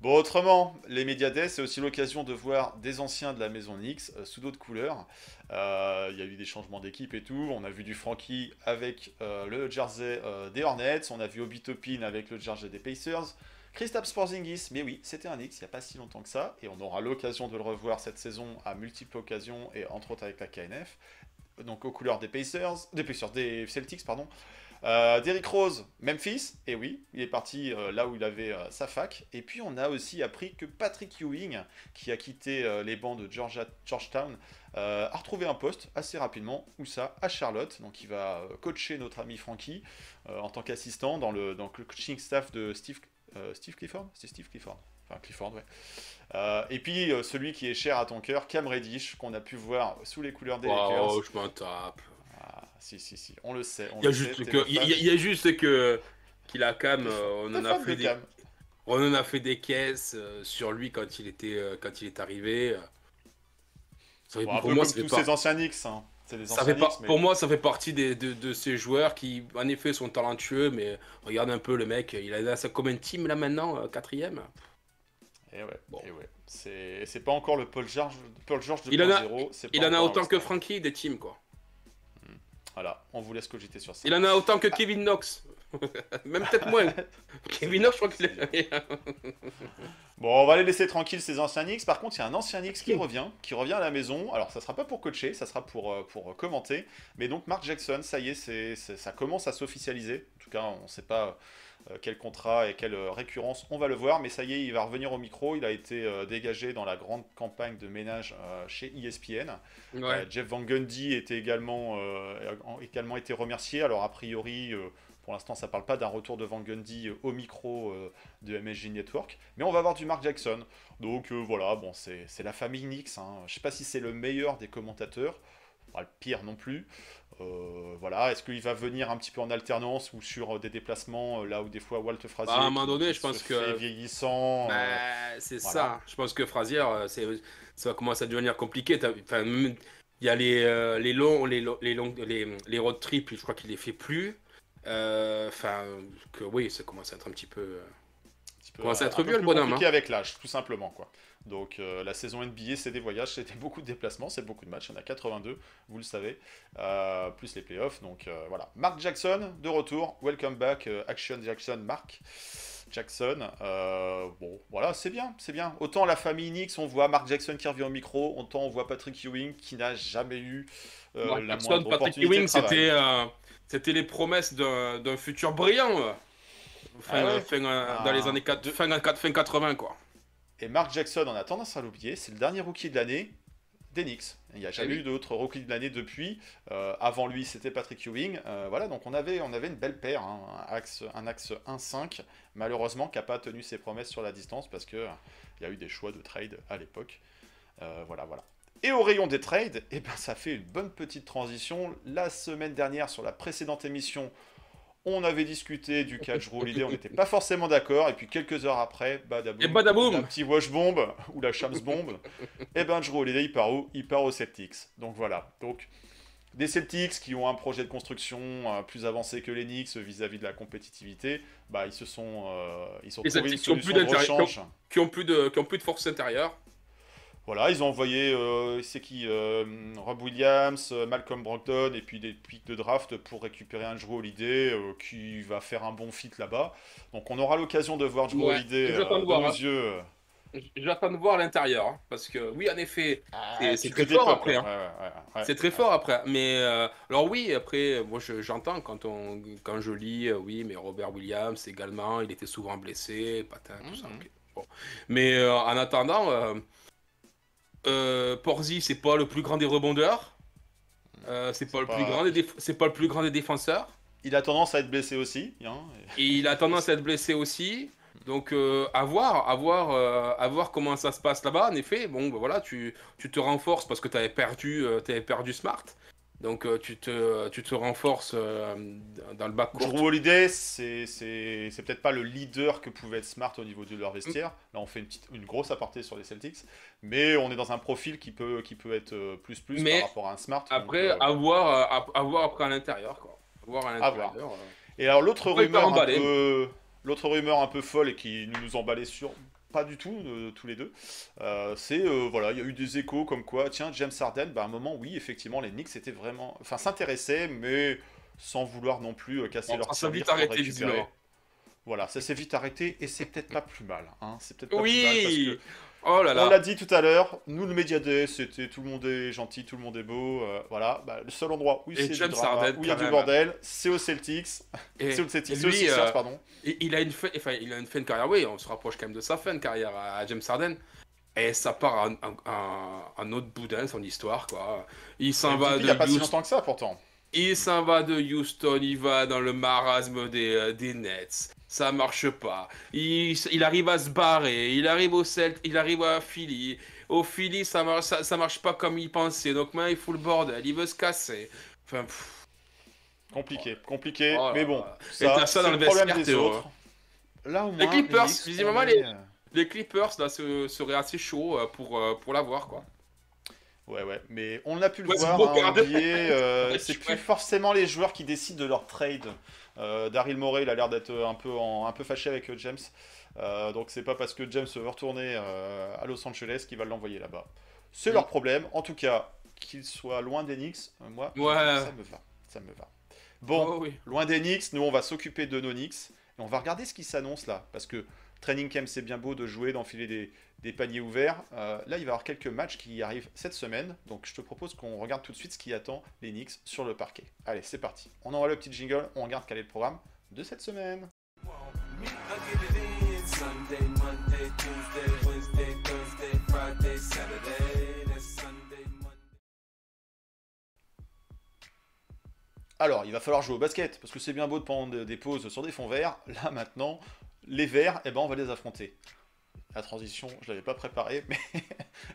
Bon, autrement, les Media Days, c'est aussi l'occasion de voir des anciens de la maison Knicks euh, sous d'autres couleurs. Euh, Il y a eu des changements d'équipe et tout. On a vu du Frankie avec euh, le jersey des Hornets. On a vu Obi Toppin avec le jersey des Pacers. Kristaps Porzingis, mais oui, c'était un Knicks il n'y a pas si longtemps que ça. Et on aura l'occasion de le revoir cette saison à multiples occasions et entre autres avec la KNF. Donc aux couleurs des Pacers, des Pacers, des Celtics, pardon. Euh, Derrick Rose, Memphis, et oui, il est parti euh, là où il avait euh, sa fac. Et puis on a aussi appris que Patrick Ewing, qui a quitté euh, les bancs de Georgia, Georgetown, a retrouvé un poste assez rapidement, où ça, à Charlotte. Donc il va coacher notre ami Frankie en tant qu'assistant dans le, dans le coaching staff de Steve, Steve Clifford? C'est Steve Clifford Enfin Clifford, ouais. Euh, et puis euh, celui qui est cher à ton cœur, Cam Reddish, qu'on a pu voir sous les couleurs des Oh, Lakers. je m'en tape. Si, si, si, on le sait. Il y a juste que, y a- juste qu'il a Cam, euh, on en a fait de des, Cam. on en a fait des caisses euh, sur lui quand il était, euh, quand il est arrivé. Ça fait- Bon, un pour peu moi, comme ça fait tous pas- ces anciens Knicks. hein. Des Ça fait pas, Knicks, mais- Pour moi, ça fait partie des, de, de ces joueurs qui, en effet, sont talentueux, mais regarde un peu le mec, il a sa combien de team là maintenant euh, Quatrième Et ouais, Bon. et ouais. C'est c'est pas encore le Paul George, Paul George Il en a- 2.0. c'est pas Il en a autant que. Frankie des teams, quoi. Voilà, on vous laisse cogiter sur ça. Il en a autant que Kevin Knox. Même peut-être moins. Kevin Knox, je crois qu'il est. Bon, on va les laisser tranquilles ces anciens Knicks. Par contre, il y a un ancien Knicks qui revient, qui revient à la maison. Alors, ça sera pas pour coacher, ça sera pour, euh, pour commenter. Mais donc, Mark Jackson, ça y est, c'est- ça commence à s'officialiser. En tout cas, on ne sait pas euh, quel contrat et quelle euh, récurrence on va le voir. Mais ça y est, il va revenir au micro. Il a été euh, dégagé dans la grande campagne de ménage euh, chez ESPN. Ouais. Euh, Jeff Van Gundy était également, euh, a également été remercié. Alors, a priori, euh, pour l'instant, ça parle pas d'un retour de Van Gundy euh, au micro euh, de MSG Network. Mais on va avoir du Mark Jackson. Donc euh, voilà, bon, c'est la famille Knicks. Hein. Je sais pas si c'est le meilleur des commentateurs. Pas le pire non plus. Euh, voilà, est-ce qu'il va venir un petit peu en alternance ou sur euh, des déplacements euh, là où des fois Walt Frazier Bah, à un moment donné, je pense se que- vieillissant. euh, Bah, c'est voilà. ça. Je pense que Frazier, c'est, ça commence à devenir compliqué. Enfin, il y a les, euh, les longs, les, les, longs, les, les road trips, je crois qu'il les fait plus. Enfin, que oui, ça commence à être un petit peu. Petit peu, Commence à être un peu le plus bonhomme, compliqué avec l'âge, tout simplement quoi. Donc euh, la saison NBA, c'est des voyages, c'était beaucoup de déplacements, c'est beaucoup de matchs, il y en a 82, vous le savez, euh, plus les playoffs. Donc euh, voilà, Mark Jackson de retour, welcome back, Action Jackson, Mark Jackson. Bon, voilà, c'est bien, c'est bien. Autant la famille Knicks, on voit Mark Jackson qui revient au micro, autant on voit Patrick Ewing qui n'a jamais eu la Jackson, moindre Patrick Ewing, c'était, les promesses d'un futur brillant. Fin, Ah ouais fin, euh, Ah, dans les années 4, de- fin, fin 80, quoi. Et Mark Jackson, on a tendance à l'oublier, c'est le dernier rookie de l'année Knicks. Il n'y a jamais oui. eu d'autres rookies de l'année depuis. Euh, avant lui, c'était Patrick Ewing. Euh, voilà, donc on avait, on avait une belle paire, hein, un axe, un axe 1-5, malheureusement, qui n'a pas tenu ses promesses sur la distance parce qu'il y a eu des choix de trade à l'époque. Euh, voilà, voilà. Et au rayon des trades, eh ben, ça fait une bonne petite transition. La semaine dernière, sur la précédente émission, on avait discuté du catch Drew Holiday, on n'était pas forcément d'accord, et puis quelques heures après, badaboum, Et badaboum la petite wash bomb ou la shams bomb, et ben Drew Holiday il part où? Il part aux Celtics. Donc voilà. Donc des Celtics qui ont un projet de construction euh, plus avancé que les Knicks vis-à-vis de la compétitivité, bah ils se sont euh, ils sont Les une Celtics qui ont plus de. Qui ont plus de, qui ont plus de force intérieure. Voilà, ils ont envoyé, euh, c'est qui euh, Rob Williams, euh, Malcolm Brogdon et puis des pics de draft pour récupérer un Drew Holiday euh, qui va faire un bon fit là-bas. Donc on aura l'occasion de voir Drew Ouais, Holiday euh, de voir, nos hein. yeux. J'attends de voir l'intérieur. hein, parce que, oui, en effet, c'est- très fort après. ouais, hein. ouais, ouais, ouais. C'est très fort après. Mais euh, alors oui, après, moi je- j'entends quand on quand je lis, euh, oui, mais Robert Williams également, il était souvent blessé, patin, tout ça. Mhm. Bon. Mais euh, en attendant, euh, Porzi, c'est pas le plus grand des rebondeurs. Euh, c'est pas le pas- plus grand des déf- c'est pas le plus grand des défenseurs. Il a tendance à être blessé aussi. hein, et- il a tendance à être blessé aussi. Donc euh, à voir, à voir, euh, à voir comment ça se passe là-bas. En effet, bon, bah, voilà, tu, tu te renforces parce que tu avais perdu, euh, t'avais perdu Smart. Donc euh, tu te, tu te renforces euh, dans le bas court. Drew Holiday, c'est peut-être pas le leader que pouvait être Smart au niveau de leur vestiaire. Là, on fait une, petite, une grosse aparté sur les Celtics. Mais on est dans un profil qui peut, qui peut être euh, plus plus Mais par rapport à un Smart. donc, Après, euh, à voir, euh, à, à voir après à l'intérieur, voir à l'intérieur. euh. Et alors l'autre rumeur, un peu, rumeur un peu folle et qui nous, nous emballait sur pas du tout euh, tous les deux, euh, c'est euh, voilà, il y a eu des échos comme quoi, tiens, James Harden, bah, à un moment, oui, effectivement, les Knicks étaient vraiment, enfin, s'intéressaient, mais sans vouloir non plus casser Bon, leur ça s'est vite arrêté. Voilà, ça s'est vite arrêté et c'est peut-être pas plus mal. Hein. C'est peut-être pas plus mal parce Oui que Oh là on l'a dit tout à l'heure, nous le Media Day, c'était tout le monde est gentil, tout le monde est beau, euh, voilà. Bah, le seul endroit où il y a du même. bordel, c'est aux Celtics, Et- c'est aux Celtics, lui, euh, pardon. Il a une fin, enfin, il a une fin de carrière, oui, on se rapproche quand même de sa fin de carrière à James Harden. Et ça part un, un, un- un autre boudin, son histoire, quoi. Il s'en va de il n'y a pas si Houston, longtemps que ça pourtant. il s'en va de Houston, il va dans le marasme des, euh, des Nets. Ça marche pas. Il, il arrive à se barrer, il arrive au Celt, il arrive à Philly. Au Philly, ça marche, ça, ça marche pas comme il pensait. Donc maintenant, il fout le bordel, il veut se casser. Enfin, pff, Compliqué, compliqué, Oh là mais bon, là. ça, Et t'as ça dans c'est le le problème vestiaire, des autres. Là au moins, Clippers, Knicks, visiblement, on les- euh, les Clippers là se- seraient assez chauds euh, pour, euh, pour l'avoir quoi. Ouais, ouais, mais on a pu le Ouais, voir, hein, euh, c'est ouais. plus forcément les joueurs qui décident de leur trade. Euh, Daryl Morey, il a l'air d'être un peu, en- un peu fâché avec euh, James. Euh, donc c'est pas parce que James veut retourner euh, à Los Angeles qu'il va l'envoyer là-bas. C'est Mm. leur problème. En tout cas, qu'il soit loin des euh, moi, Ouais. ça me va. Ça me va. Bon, Oh, oui. loin nous on va s'occuper de nos Knicks et on va regarder ce qui s'annonce là. Parce que training camp c'est bien beau de jouer, d'enfiler des, paniers ouverts. Euh, là il va y avoir quelques matchs qui arrivent cette semaine. Donc je te propose qu'on regarde tout de suite ce qui attend les Knicks sur le parquet. Allez, c'est parti. On envoie le petit jingle, on regarde quel est le programme de cette semaine. Alors, il va falloir jouer au basket, parce que c'est bien beau de prendre des pauses sur des fonds verts. Là, maintenant, les verts, eh ben, on va les affronter. La transition, je l'avais pas préparée, mais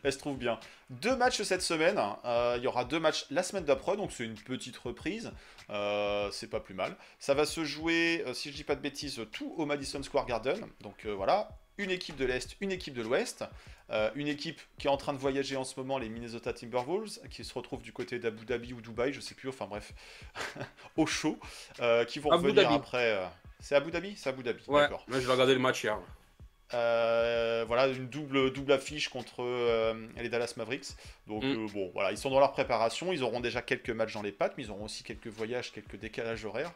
elle se trouve bien. Deux matchs cette semaine. Euh, il y aura deux matchs la semaine d'après, donc c'est une petite reprise. Euh, c'est pas plus mal. Ça va se jouer, euh, si je dis pas de bêtises, tout au Madison Square Garden. Donc euh, voilà, une équipe de l'Est, une équipe de l'Ouest. Euh, une équipe qui est en train de voyager en ce moment, les Minnesota Timberwolves, qui se retrouve du côté d'Abu Dhabi ou Dubaï, je sais plus, enfin bref, au chaud, euh, qui vont Abu revenir Dhabi. après. euh, C'est Abu Dhabi? C'est Abu Dhabi, Ouais, d'accord. moi je vais regarder le match hier. Euh, voilà, une double, double affiche contre euh, les Dallas Mavericks. Donc, Mm. euh, bon, voilà, ils sont dans leur préparation. Ils auront déjà quelques matchs dans les pattes, mais ils auront aussi quelques voyages, quelques décalages horaires.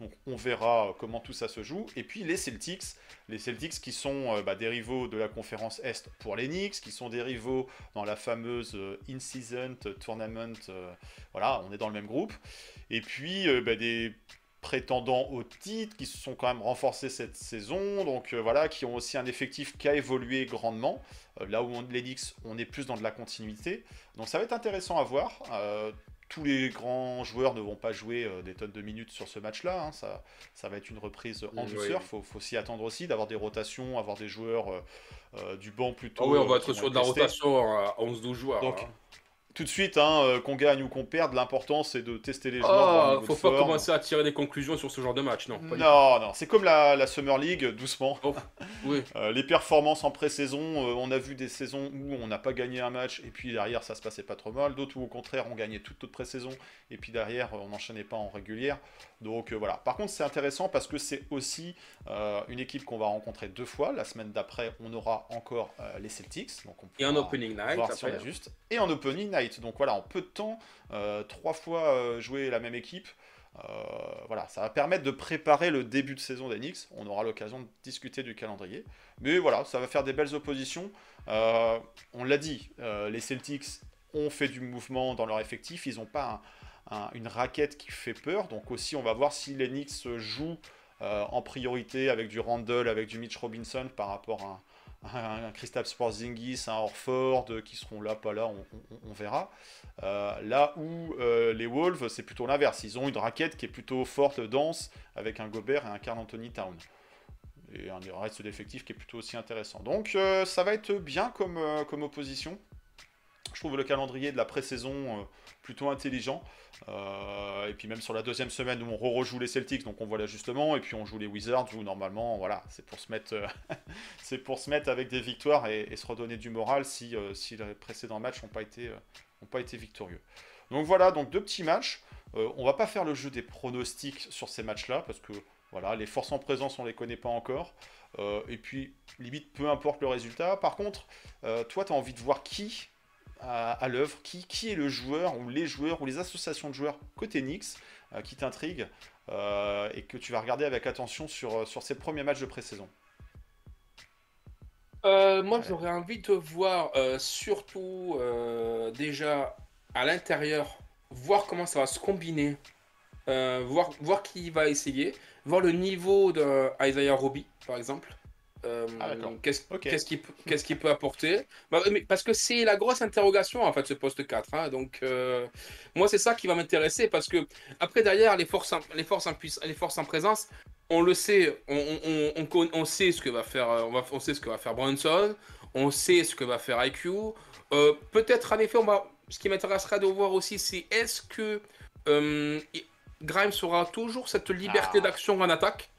Donc, on verra comment tout ça se joue. Et puis, les Celtics. Les Celtics qui sont bah, des rivaux de la conférence Est pour les Knicks, qui sont des rivaux dans la fameuse In-Season Tournament. voilà, on est dans le même groupe. Et puis, bah, des prétendants au titre, qui se sont quand même renforcés cette saison, donc euh, voilà, qui ont aussi un effectif qui a évolué grandement. Euh, là où on, les Knicks, on est plus dans de la continuité. Donc ça va être intéressant à voir. Euh, tous les grands joueurs ne vont pas jouer des tonnes de minutes sur ce match-là. hein. Ça, ça va être une reprise en douceur. oui. Il faut, faut s'y attendre aussi, d'avoir des rotations, avoir des joueurs du banc plutôt. Ah oui, on va être sur de la rotation à 11-12 joueurs. Donc, hein. Tout de suite, hein, euh, qu'on gagne ou qu'on perde, l'important c'est de tester les joueurs. Oh, faut pas forme. commencer à tirer des conclusions sur ce genre de match, non. pas Non, non, c'est comme la, la Summer League, doucement. Oui. Euh, les performances en pré-saison, euh, on a vu des saisons où on n'a pas gagné un match et puis derrière ça se passait pas trop mal, d'autres où au contraire on gagnait toute notre pré-saison et puis derrière on n'enchaînait pas en régulière. Donc euh, voilà. Par contre c'est intéressant parce que c'est aussi euh, une équipe qu'on va rencontrer deux fois. La semaine d'après on aura encore euh, les Celtics. Donc on Et un pourra opening night. voir si on juste. Et en opening night. Donc voilà, en peu de temps, trois fois jouer la même équipe. Voilà, ça va permettre de préparer le début de saison des Knicks. On aura l'occasion de discuter du calendrier. Mais voilà, ça va faire des belles oppositions. On l'a dit, les Celtics ont fait du mouvement dans leur effectif. Ils n'ont pas un- un- une raquette qui fait peur. Donc aussi, on va voir si Knicks jouent euh, en priorité avec du Randall, avec du Mitch Robinson par rapport à un, Kristaps Porzingis, un Horford euh, qui seront là, pas là, on, verra. Euh, là où euh, les Wolves, c'est plutôt l'inverse. Ils ont une raquette qui est plutôt forte, dense, avec un Gobert et un Carl Anthony Town. Et un reste d'effectif qui est plutôt aussi intéressant. Donc ça va être bien comme, comme opposition. Je trouve le calendrier de la pré-saison euh, plutôt intelligent. Euh, et puis même sur la deuxième semaine où on re-rejoue les Celtics, donc on voit l'ajustement, et puis on joue les Wizards où normalement, voilà, c'est pour se mettre, euh, c'est pour se mettre avec des victoires et, se redonner du moral si, si les précédents matchs n'ont pas été, ont pas été victorieux. Donc voilà, donc deux petits matchs. Euh, on va pas faire le jeu des pronostics sur ces matchs-là parce que voilà, les forces en présence on les connaît pas encore. Et puis limite peu importe le résultat. Par contre, toi tu as envie de voir qui à, à l'œuvre, qui, qui est le joueur ou les joueurs ou les associations de joueurs côté Knicks euh, qui t'intriguent euh, et que tu vas regarder avec attention sur, sur ces premiers matchs de pré-saison? Euh, moi, j'aurais envie de voir euh, surtout euh, déjà à l'intérieur, voir comment ça va se combiner, euh, voir, voir qui va essayer, voir le niveau de Isaiah Roby, par exemple. Euh, Ah. Qu'est-ce Ok. qu'est-ce qu'il peut- apporter? Bah, mais Parce que c'est la grosse interrogation en fait ce poste 4. hein. Donc euh, moi c'est ça qui va m'intéresser parce que après derrière les forces en, les forces en, puiss- les forces en présence, on le sait, on, on, on, on conna- on sait ce que va faire euh, on, va, on sait ce que va faire Brunson, on sait ce que va faire IQ. Euh, Peut-être en effet on va ce qui m'intéressera de voir aussi c'est est-ce que Grimes aura toujours cette liberté Ah. d'action en attaque?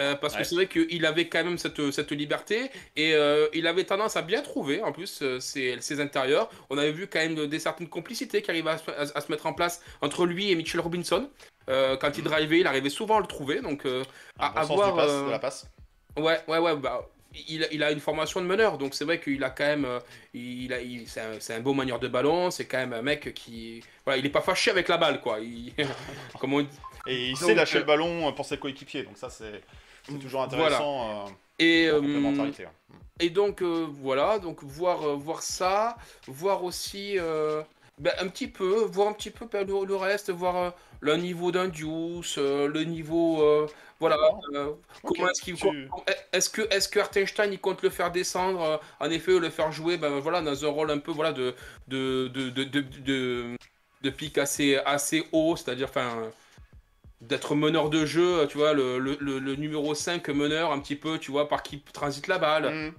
Euh, parce Ouais. que c'est vrai qu'il avait quand même cette, cette liberté et euh, il avait tendance à bien trouver en plus euh, ses, ses intérieurs. On avait vu quand même de- des certaines complicités qui arrivaient à, se- à- à se mettre en place entre lui et Mitchell Robinson. Euh, quand il drivait, il arrivait souvent à le trouver. Donc, à, bon à sens voir, du passe, de la passe. Ouais, ouais, ouais. Bah, il, il a une formation de meneur, donc c'est vrai qu'il a quand même. il a, il- c'est un, beau manieur de ballon. C'est quand même un mec qui. Voilà, il est pas fâché avec la balle, quoi. Il, comme on dit. Et il Donc, sait lâcher le ballon pour ses coéquipiers, donc ça c'est c'est toujours Voilà. intéressant. euh, Et, euh. Et donc euh, voilà, donc voir, euh, voir ça, voir aussi ben, un petit peu, voir un petit peu ben, le, le reste, voir euh, le niveau d'un Deuce, le niveau, voilà, D'accord. euh, Ok, comment est-ce qu'il tu- est-ce que est-ce que Hartenstein il compte le faire descendre, en effet le faire jouer, ben voilà dans un rôle un peu voilà de de de de de, de, de pique assez assez haut, c'est-à-dire enfin d'être meneur de jeu, tu vois, le, le, le, numéro 5 meneur, un petit peu, tu vois, par qui transite la balle. Hmm,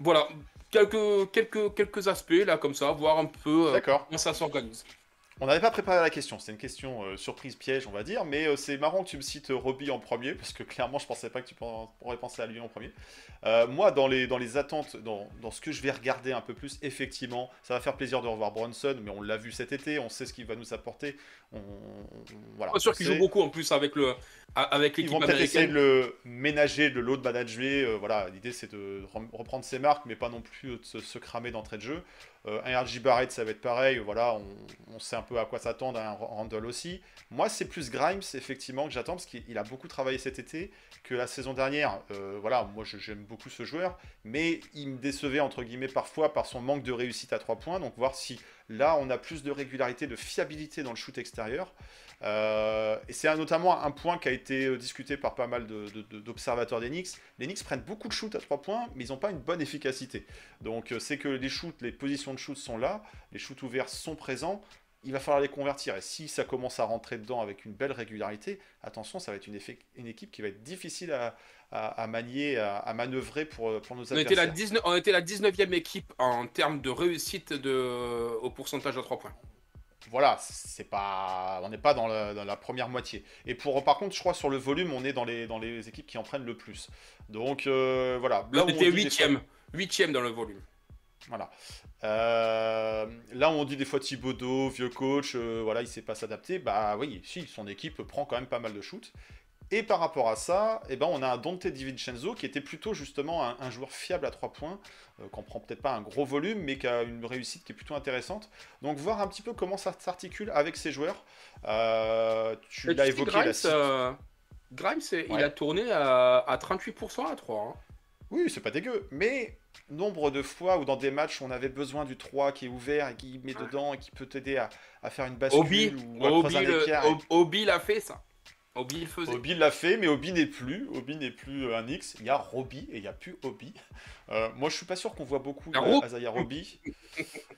Voilà, quelques, quelques, quelques aspects là comme ça, voir un peu euh, comment ça s'organise. On n'avait pas préparé la question, c'est une question euh, surprise piège, on va dire, mais euh, c'est marrant que tu me cites euh, Robbie en premier, parce que clairement, je pensais pas que tu pourrais penser à lui en premier. Euh, moi, dans les, dans les attentes, dans, dans ce que je vais regarder un peu plus, effectivement, ça va faire plaisir de revoir Bronson, mais on l'a vu cet été, on sait ce qu'il va nous apporter. On, voilà, Pas sûr on qu'il sait. joue beaucoup en plus avec le avec Ils l'équipe vont peut-être essayer de le ménager, de l'autre manager. euh, voilà, l'idée c'est de reprendre ses marques, mais pas non plus de se, se cramer d'entrée de jeu. Euh, un RJ Barrett, ça va être pareil. Voilà, on, on sait un peu à quoi s'attendre. Un Randall aussi. Moi, c'est plus Grimes, effectivement, que j'attends parce qu'il il a beaucoup travaillé cet été que la saison dernière. Euh, voilà, moi je- j'aime beaucoup ce joueur, mais il me décevait entre guillemets parfois par son manque de réussite à 3 points. Donc voir si là on a plus de régularité, de fiabilité dans le shoot extérieur. Euh, et c'est notamment un point qui a été euh, discuté par pas mal d'observateurs des Knicks. Les Knicks prennent beaucoup de shoots à 3 points, mais ils n'ont pas une bonne efficacité. Donc euh, c'est que les shoots, les positions de shoot sont là, les shoots ouverts sont présents. Il va falloir les convertir. Et si ça commence à rentrer dedans avec une belle régularité, attention, ça va être une, équipe qui va être difficile à, à- à manier, à, à manœuvrer pour, euh, pour nos On était, la adversaires. 19, on était la 19e équipe en termes de réussite de, au pourcentage à 3 points. Voilà, c'est pas, on n'est pas dans la, dans la première moitié. Et pour, par contre, je crois sur le volume, on est dans les, dans les équipes qui en prennent le plus. Donc euh, voilà. Là, on était dit des fois- 8e. 8e dans le volume. Voilà. Euh, là, on dit des fois Thibodeau, vieux coach, euh, voilà, il sait pas s'adapter. Bah oui, si, son équipe prend quand même pas mal de shoots. Et par rapport à ça, eh ben, on a un Dante DiVincenzo qui était plutôt justement un, un joueur fiable à 3 points, euh, qu'on prend peut-être pas un gros volume, mais qui a une réussite qui est plutôt intéressante. Donc voir un petit peu comment ça s'articule avec ces joueurs. Euh, tu l'as évoqué Grimes, la euh, Grimes, il a tourné à, à 38% à 3. hein. Oui, c'est pas dégueu, mais nombre de fois où dans des matchs on avait besoin du 3 qui est ouvert et qui met dedans et qui peut t'aider à, à faire une bascule Obi, ou à Obi, le- écart. Ob- Obi l'a fait ça. Obi le faisait. Obi l'a fait, mais Obi n'est plus. Obi n'est plus euh, un X. Il y a Roby et il n'y a plus Obi. Euh, moi, je suis pas sûr qu'on voit beaucoup de. Azaya Roby.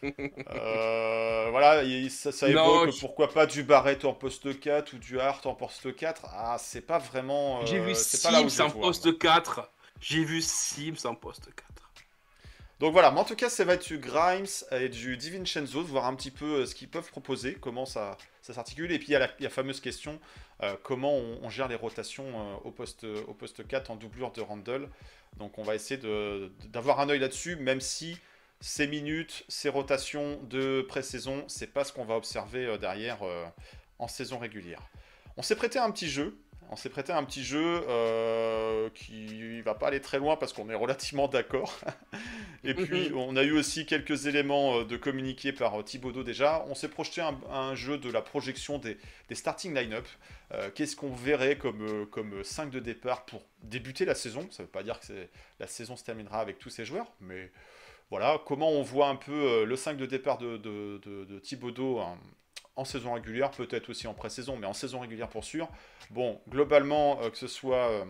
Euh, voilà, et ça, ça Non, évoque je- pourquoi pas du Barrett en poste 4 ou du Hart en poste 4. Ah, c'est pas vraiment. euh, J'ai vu c'est pas là où je Sims en vois, poste 4. J'ai vu Sims en poste 4. Donc voilà, mais en tout cas, ça va être du Grimes et du DiVincenzo, de voir un petit peu euh, ce qu'ils peuvent proposer, comment ça, s'articule. Et puis il y a la, fameuse question, euh, comment on, gère les rotations euh, au, poste, au poste 4 en doublure de Randall. Donc on va essayer d'avoir un œil là-dessus, même si ces minutes, ces rotations de pré-saison, c'est pas ce qu'on va observer derrière en saison régulière. On s'est prêté à un petit jeu. On s'est prêté à un petit jeu euh, qui va pas aller très loin parce qu'on est relativement d'accord. Et puis, on a eu aussi quelques éléments euh, de communiqué par euh, Thibaudot déjà. On s'est projeté un, un jeu de la projection des, des starting line-up. Euh, Qu'est-ce qu'on verrait comme, comme 5 de départ pour débuter la saison? Ça ne veut pas dire que la saison se terminera avec tous ces joueurs, mais voilà, comment on voit un peu le 5 de départ de, de, de, de Thibaudot en, en saison régulière, peut-être aussi en pré-saison, mais en saison régulière pour sûr. Bon, globalement, euh, que ce soit... euh,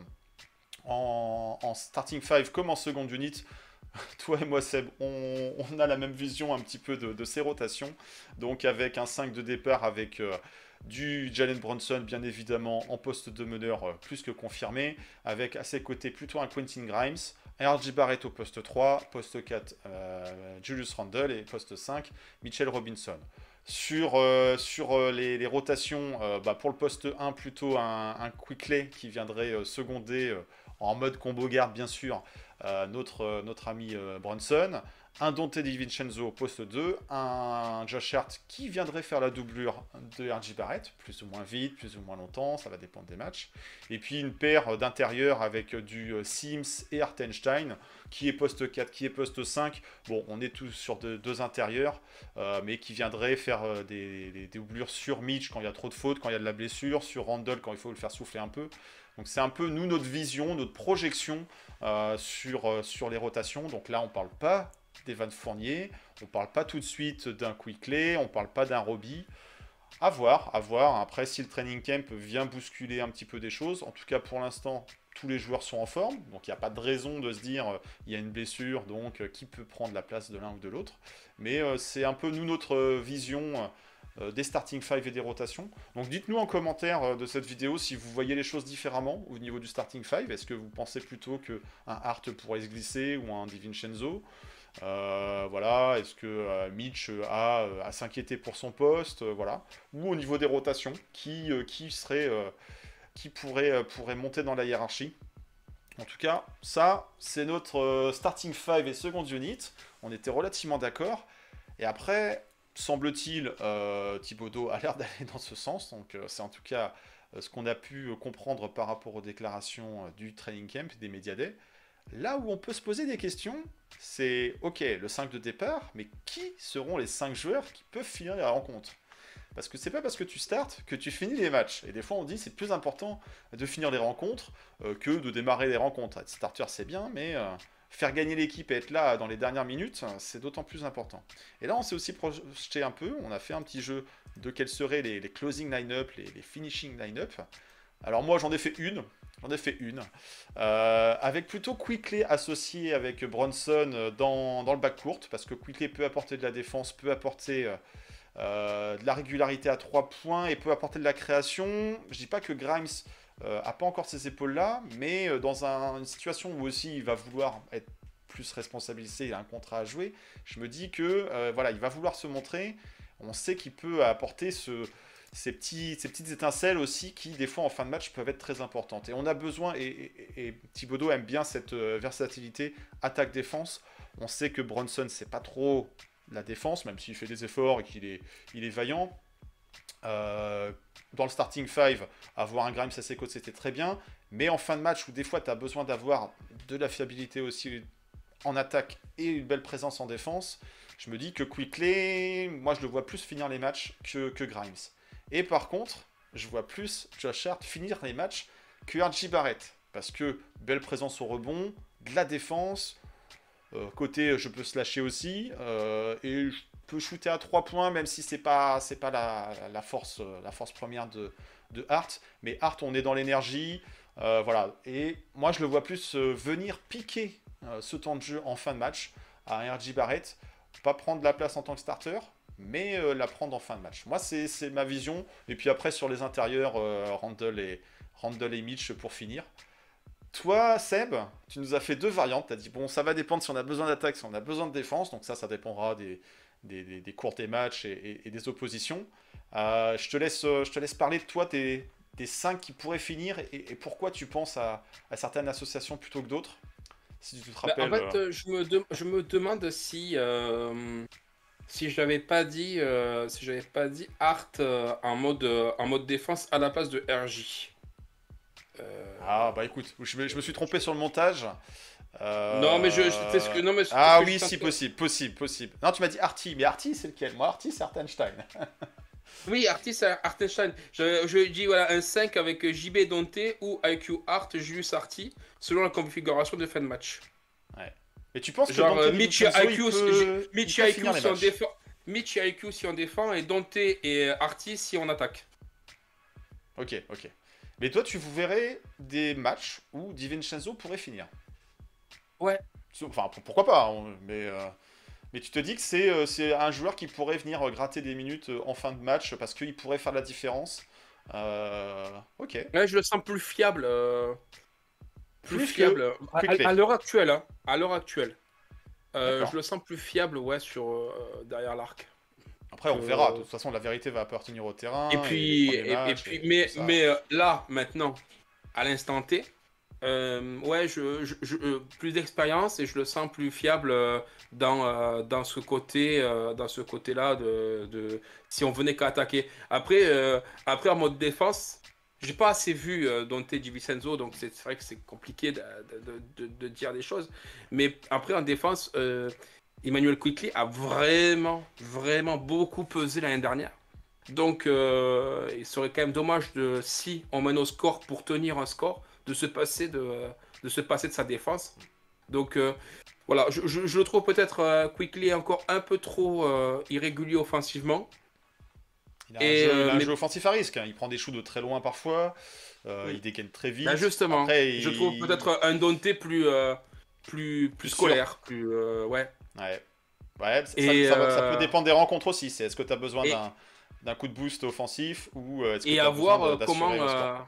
en, starting 5 comme en second unit. Toi et moi, Seb, on, a la même vision un petit peu de, ces rotations. Donc, avec un 5 de départ, avec euh, du Jalen Bronson, bien évidemment, en poste de meneur plus que confirmé, avec à ses côtés plutôt un Quentin Grimes, RJ Barrett au poste 3, poste 4, euh, Julius Randle et poste 5, Mitchell Robinson. Sur, euh, euh, les, rotations, euh, bah, pour le poste 1, plutôt un, un Quickley qui viendrait seconder en mode combo garde, bien sûr, notre, ami Bronson. Un Dante DiVincenzo au poste 2, un Josh Hart qui viendrait faire la doublure de RJ Barrett, plus ou moins vite, plus ou moins longtemps, ça va dépendre des matchs. Et puis une paire d'intérieurs avec du euh, Sims et Hartenstein, qui est poste 4, qui est poste 5. Bon, on est tous sur de- deux intérieurs, euh, mais qui viendrait faire euh, des, doublures sur Mitch quand il y a trop de fautes, quand il y a de la blessure, sur Randall quand il faut le faire souffler un peu. Donc c'est un peu nous notre vision, notre projection sur, les rotations. Donc là on parle pas d'Evan Fournier, on parle pas tout de suite d'un Quickley, on parle pas d'un Robbie. À voir, à voir. Après si le training camp vient bousculer un petit peu des choses, en tout cas pour l'instant tous les joueurs sont en forme, donc il n'y a pas de raison de se dire euh, il y a une blessure, donc euh, qui peut prendre la place de l'un ou de l'autre. Mais euh, c'est un peu nous notre vision des starting five et des rotations. Donc dites-nous en commentaire de cette vidéo si vous voyez les choses différemment au niveau du starting five. Est-ce que vous pensez plutôt que un Hart pourrait se glisser ou un DiVincenzo Euh, voilà, est-ce que euh, Mitch a euh, à s'inquiéter pour son poste, voilà, ou au niveau des rotations, qui, qui serait, qui pourrait, pourrait monter dans la hiérarchie. En tout cas, ça, c'est notre starting five et second unit. On était relativement d'accord. Et après, semble-t-il, Thibodeau a l'air d'aller dans ce sens. Donc, c'est en tout cas ce qu'on a pu comprendre par rapport aux déclarations du training camp des médias day. Là où on peut se poser des questions, c'est ok, le 5 de départ, mais qui seront les 5 joueurs qui peuvent finir la rencontre Parce que c'est pas parce que tu startes que tu finis les matchs. Et des fois, on dit c'est plus important de finir les rencontres euh, que de démarrer les rencontres. Être starter, c'est bien, mais euh, faire gagner l'équipe et être là dans les dernières minutes, c'est d'autant plus important. Et là, on s'est aussi projeté un peu. On a fait un petit jeu de quels seraient les, closing line-up, les, les finishing line-up. Alors moi, j'en ai fait une. J'en ai fait une. Euh, avec plutôt Quickley associé avec Bronson euh, dans, dans le backcourt, parce que Quickley peut apporter de la défense, peut apporter euh, de la régularité à 3 points et peut apporter de la création. Je dis pas que Grimes euh, a pas encore ces épaules-là, mais dans un- une situation où aussi il va vouloir être plus responsabilisé, il a un contrat à jouer, je me dis que voilà, il va vouloir se montrer. On sait qu'il peut apporter ce, ces, petites étincelles aussi qui, des fois, en fin de match, peuvent être très importantes. Et on a besoin, et, et, Thibodeau aime bien cette euh, versatilité attaque-défense. On sait que Bronson, c'est pas trop la défense, même s'il fait des efforts et qu'il est, il est vaillant. Euh, dans le starting 5, avoir un Grimes à ses côtés, c'était très bien. Mais en fin de match, où des fois, tu as besoin d'avoir de la fiabilité aussi en attaque et une belle présence en défense, je me dis que Quickley, moi, je le vois plus finir les matchs que Grimes. Et par contre, je vois plus Josh Hart finir les matchs que RJ Barrett. Parce que belle présence au rebond, de la défense, euh, côté je peux slasher aussi, euh, et je peux shooter à 3 points, même si c'est pas, c'est pas la, euh, force première de, Hart. Mais Hart, on est dans l'énergie, voilà. Et moi, je le vois plus venir piquer ce temps de jeu en fin de match à RJ Barrett, pas prendre la place en tant que starter, mais euh, la prendre en fin de match. Moi, c'est ma vision. Et puis après, sur les intérieurs, euh, Randall, et, Randall et Mitch pour finir. Toi, Seb, tu nous as fait deux variantes. Tu as dit, bon, ça va dépendre si on a besoin d'attaque, si on a besoin de défense. Donc ça, ça dépendra des, des, des- des cours des matchs et, et- et des oppositions. Euh, je, te laisse, euh, je te laisse parler de toi, tes, tes cinq qui pourraient finir, et, et pourquoi tu penses à, à certaines associations plutôt que d'autres? Si tu te Bah, rappelles. en fait, je, me de- je me demande si euh, si j'avais pas dit euh, si j'avais pas dit Art euh, en mode euh, en mode défense à la place de RJ. Euh, Ah, bah écoute, je me, je me suis trompé sur le montage. Euh, Non mais je, je ce que non mais Ah oui, je si possible, possible, possible. Non, tu m'as dit Arty, mais Arty c'est lequel? Moi, Arty c'est Artenstein. Oui, Artis Artenstein. Je, je dis voilà un 5 avec JB Dante ou IQ Art Julius Arty selon la configuration de fin de match. Et tu penses que Dante euh, Mitch DiVincenzo, IQ, peut- IQ si on défend. Mitch IQ si on défend et Dante et Artis si on attaque. Ok, ok. Mais toi, tu vous verrais des matchs où DiVincenzo pourrait finir Ouais. Enfin, pour- pourquoi pas, hein, mais, euh, mais tu te dis que c'est euh, c'est un joueur qui pourrait venir gratter des minutes en fin de match parce qu'il pourrait faire la différence. Euh, ok. Ouais, je le sens plus fiable. Euh, Plus, fiable. À, Quickly. à- à l'heure actuelle, hein. À l'heure actuelle. Euh, je le sens plus fiable, ouais, sur euh, derrière l'arc. Après, on Euh, verra. De toute façon, la vérité va appartenir au terrain. Et puis, et, puis, mais, mais euh, là, maintenant, à l'instant T, euh, ouais, je, je- je- euh, plus d'expérience et je le sens plus fiable euh, dans, euh, dans ce côté, euh, dans ce côté-là de, de si on venait qu'à attaquer. Après, euh, après en mode défense, j'ai pas assez vu euh, Dante Di Vincenzo, donc c'est vrai que c'est compliqué de, de- de- dire des choses. Mais après en défense, euh, Emmanuel Quickly a vraiment, vraiment beaucoup pesé l'année dernière. Donc, euh, il serait quand même dommage de, si on mène au score pour tenir un score, de se passer de, de, se passer de sa défense. Donc, euh, voilà, je, je- je le trouve peut-être Quickly encore un peu trop irrégulier offensivement. Il a un, et, jeu, euh, il a un mais- jeu offensif à risque. hein. Il prend des shoots de très loin parfois. euh, Oui. Il dégaine très vite. Bah, justement, Après, je il- trouve peut-être un Dante plus, euh, plus, plus, scolaire. Plus, euh, ouais. Ouais. Ouais, ça, Et, ça- ça- ça peut dépendre des rencontres aussi. Est-ce que tu as besoin et- d'un coup de boost offensif ou est-ce que à besoin voir euh, d'assurer comment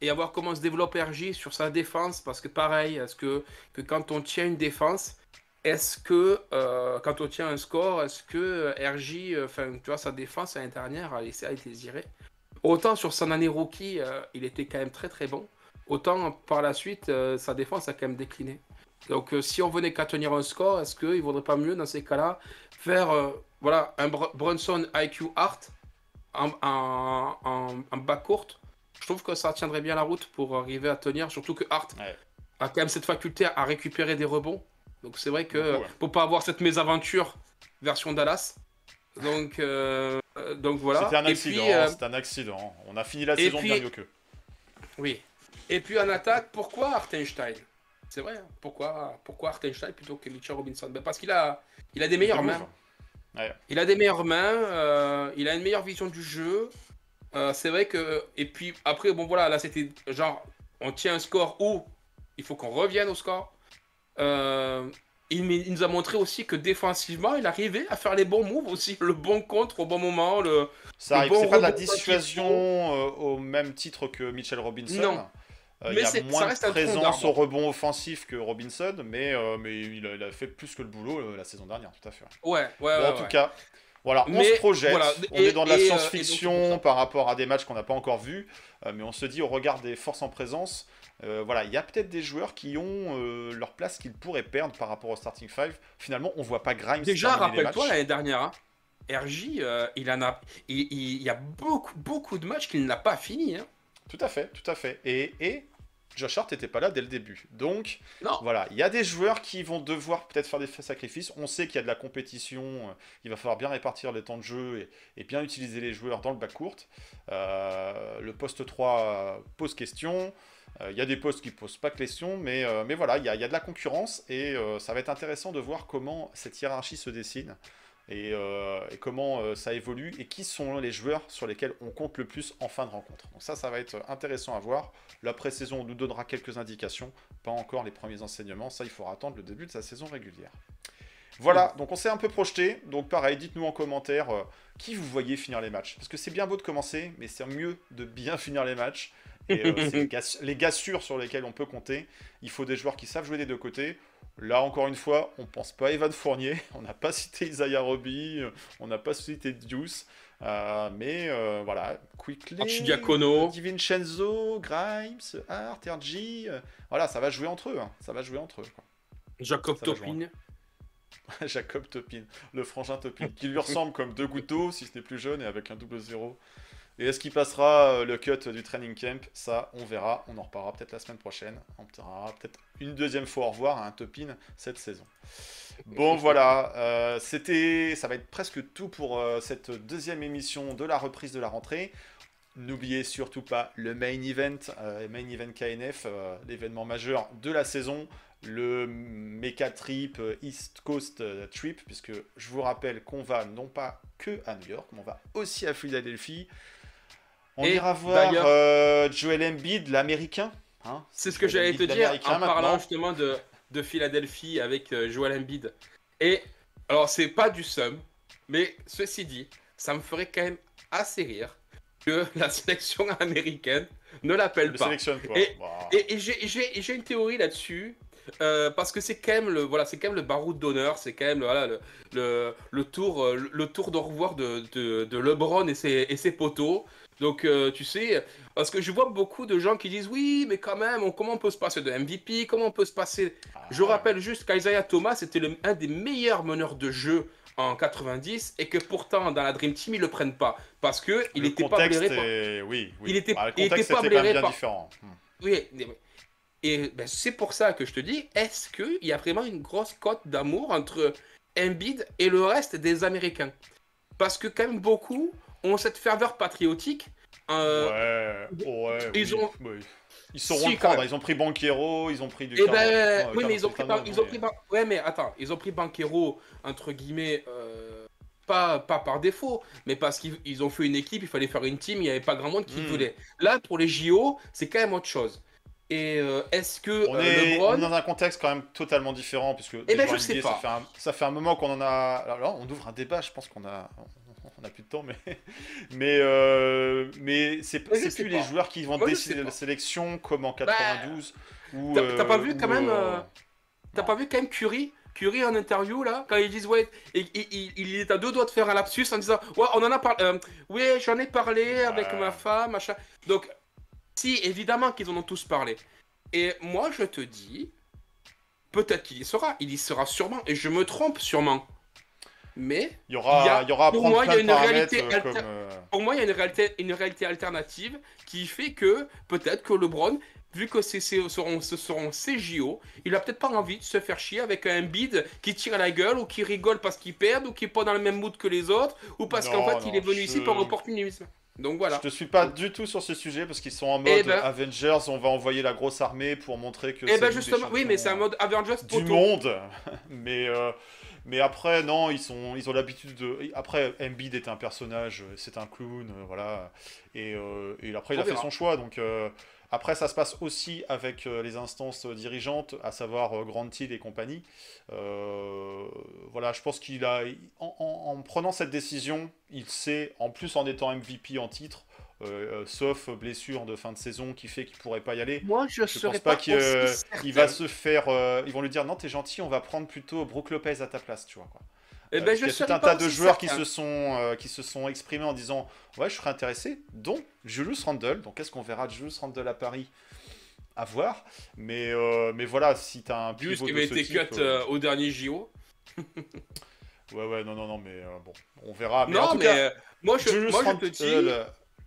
et à voir comment se développe RJ sur sa défense parce que pareil est-ce que, que quand on tient une défense est-ce que euh, quand on tient un score est-ce que euh, RJ euh, enfin tu vois sa défense l'année dernière a laissé à désirer autant sur son année rookie euh, il était quand même très très bon autant par la suite euh, sa défense a quand même décliné donc si on venait qu'à tenir un score est-ce qu'il vaudrait pas mieux dans ces cas-là faire voilà un Br- Brunson IQ Art en, en, en, en bas courte, je trouve que ça tiendrait bien la route pour arriver à tenir, surtout que Hart Ouais. a quand même cette faculté à récupérer des rebonds. Donc c'est vrai que ouais. pour pas avoir cette mésaventure version Dallas. Donc, euh, donc voilà. C'était un accident. euh, C'était un accident. On a fini la saison puis- bien mieux qu'eux. oui. Et puis en attaque, pourquoi Hartenstein? C'est vrai, hein, pourquoi, pourquoi Hartenstein plutôt que Mitchell Robinson? Ben, Parce qu'il a, il a des meilleures mains. Ouais. Il a des meilleures mains, euh, il a une meilleure vision du jeu. Euh, c'est vrai que. Et puis après, bon voilà, là c'était genre, on tient un score où il faut qu'on revienne au score. Euh, il, nous a montré aussi que défensivement, il arrivait à faire les bons moves aussi, le bon contre au bon moment. Le... Ça Le arrive. bon c'est pas de la dissuasion euh, au même titre que Mitchell Robinson. Non. Euh, Mais il y a c'est- moins de présence au rebond offensif que Robinson, mais, euh, mais il, a, il a fait plus que le boulot euh, la saison dernière, tout à fait. Ouais, ouais, Bon, ouais, en ouais. tout cas, voilà, on Mais, se projette. voilà, on et- est dans de la science-fiction par rapport à des matchs qu'on n'a pas encore vus, mais on se dit au regard des forces en présence, euh, voilà, il y a peut-être des joueurs qui ont euh, leur place qu'ils pourraient perdre par rapport au starting five. Finalement, on voit pas Grimes. Déjà, rappelle-toi l'année dernière, hein, RJ, euh, il en a, il, y a beaucoup, beaucoup de matchs qu'il n'a pas fini. Hein. Tout à fait, tout à fait. Et, et Josh Hart n'était pas là dès le début. Donc, Non. voilà, il y a des joueurs qui vont devoir peut-être faire des sacrifices. On sait qu'il y a de la compétition. Il va falloir bien répartir les temps de jeu et, et bien utiliser les joueurs dans le bac court. Le poste 3 euh, pose question. Euh, Il y a des postes qui posent pas question, mais, euh, mais voilà, il y, a, il y a de la concurrence et euh, ça va être intéressant de voir comment cette hiérarchie se dessine et, euh, et comment euh, ça évolue et qui sont les joueurs sur lesquels on compte le plus en fin de rencontre. Donc ça, ça va être intéressant à voir. La pré-saison nous donnera quelques indications, pas encore les premiers enseignements, ça il faudra attendre le début de sa saison régulière. Voilà, donc on s'est un peu projeté, donc pareil, dites-nous en commentaire euh, qui vous voyez finir les matchs. Parce que c'est bien beau de commencer, mais c'est mieux de bien finir les matchs. Et euh, les gars, les gars sûrs sur lesquels on peut compter. Il faut des joueurs qui savent jouer des deux côtés. Là, encore une fois, on pense pas à Evan Fournier, on n'a pas cité Isaiah Roby, on n'a pas cité Deuce, euh, mais euh, voilà, Quickly, Archidiacono. Di Vincenzo, Grimes, Hart, RG, euh, voilà, ça va jouer entre eux, hein, ça va jouer entre eux. quoi. Jacob Ça Topin. Jacob Topin, le frangin Topin, qui lui ressemble comme deux gouttes d'eau, si ce n'est plus jeune, et avec un double zéro. Et est-ce qu'il passera euh, le cut du training camp? Ça, on verra. On en reparlera peut-être la semaine prochaine. On dira peut-être une deuxième fois au revoir à un Topin cette saison. Bon, voilà. euh, C'était, ça va être presque tout pour euh, cette deuxième émission de la reprise de la rentrée. N'oubliez surtout pas le main event, euh, main event KNF, l'événement majeur de la saison, le Mecha Trip East Coast Trip, puisque je vous rappelle qu'on va non pas que à New York, mais on va aussi à Philadelphie. On Et ira voir d'ailleurs- euh, Joel Embiid, l'américain. hein. C'est ce que j'allais te dire en parlant justement de, de Philadelphie avec euh, Joel Embiid. Et alors, c'est pas du seum, mais ceci dit, ça me ferait quand même assez rire que la sélection américaine ne l'appelle Le pas. Et- Bah, Et, et j'ai- une théorie là-dessus. euh, parce que c'est quand même le voilà c'est quand même le baroud d'honneur c'est quand même voilà le, le, le tour euh, le, le tour d'au revoir de, de, de LeBron et ses, et ses poteaux donc euh, tu sais parce que je vois beaucoup de gens qui disent oui mais quand même on- comment on peut se passer de MVP comment on peut se passer? Je ah, rappelle juste qu'Isaiah Thomas était le- un des meilleurs meneurs de jeu en 90 et que pourtant dans la Dream Team ils le prennent pas parce que il le était pas contexte bléré par- est- Oui, oui. Il était- Ah, le il était pas était bléré bien par- différent. Hmm. oui, et ben, c'est pour ça que je te dis, est-ce qu'il y a vraiment une grosse cote d'amour entre Embiid et le reste des Américains? Parce que quand même beaucoup ont cette ferveur patriotique. euh, ouais, ouais. ils oui, ont- oui. Ils sauront Si, le prendre. Ils ont pris Banquero, ils ont pris du. Eh ben, non, oui, mais ils ont pris, Ban- ils ont pris Ban- ouais, mais attends, ils ont pris Banquero entre guillemets, euh, pas, pas par défaut, mais parce qu'ils ils ont fait une équipe, il fallait faire une team, il n'y avait pas grand monde qui Hmm. voulait. Là, pour les JO, c'est quand même autre chose. Et euh, est-ce que On euh, est, LeBron, on est dans un contexte quand même totalement différent puisque Eh ben, je sais NBA, pas. Ça fait, un, ça fait un moment qu'on en a. Alors là, on ouvre un débat. Je pense qu'on a, on a plus de temps, mais mais euh, mais c'est plus les joueurs qui vont Moi, décider la sélection comme en 92 ou. T'as- pas vu ou, quand même, euh, T'as pas vu quand même Curry Curry en interview là, quand ils disent ouais, il, il est à deux doigts de faire un lapsus en disant ouais, on en a parlé, euh, oui, j'en ai parlé avec ma femme, machin. Donc, si, évidemment qu'ils en ont tous parlé. Et moi, je te dis, peut-être qu'il y sera, il y sera sûrement, et je me trompe sûrement. Mais Il y aura, y a- il y aura pour moi, il y a une réalité euh, comme. euh, pour moi, il y a une réalité, une réalité alternative qui fait que peut-être que LeBron, vu que c'est, seront, ce seront ses JO, il a peut-être pas envie de se faire chier avec un bid qui tire à la gueule ou qui rigole parce qu'il perd ou qui est pas dans le même mood que les autres ou parce qu'en fait il est venu je- ici par opportunisme. Donc voilà. Je te suis pas du tout sur ce sujet parce qu'ils sont en mode Eh ben- Avengers. On va envoyer la grosse armée pour montrer que. C'est ben justement, oui, mais c'est un mode Avengers du monde. mais euh, mais après non, ils sont ils ont l'habitude de. Après Embiid est un personnage, c'est un clown, euh, voilà. Et, euh, et après il a fait son choix donc. euh, après, ça se passe aussi avec les instances dirigeantes, à savoir Grant Hill et compagnie. Euh, voilà, je pense qu'il a, en, en- en prenant cette décision, il sait, en plus en étant MVP en titre, euh, euh, sauf blessure de fin de saison qui fait qu'il pourrait pas y aller. Moi, je, Je serais pense pas, pas, qu'il euh, il va se faire. euh, ils vont lui dire non, t'es gentil, on va prendre plutôt Brook Lopez à ta place, tu vois quoi. Eh ben, je qu'il y a tout un tas de joueurs qui se sont euh, qui se sont exprimés en disant ouais, je serais intéressé, dont Julius Randle. Donc est-ce qu'on verra Julius Randle à Paris À voir? Mais euh, mais voilà, si t'as un Jules pivot qui de avait été type, cut euh, euh, au dernier JO. Ouais ouais non non non mais euh, bon, on verra. Mais non, en tout mais cas, euh, moi, je, Julius moi, je te Randle, dis.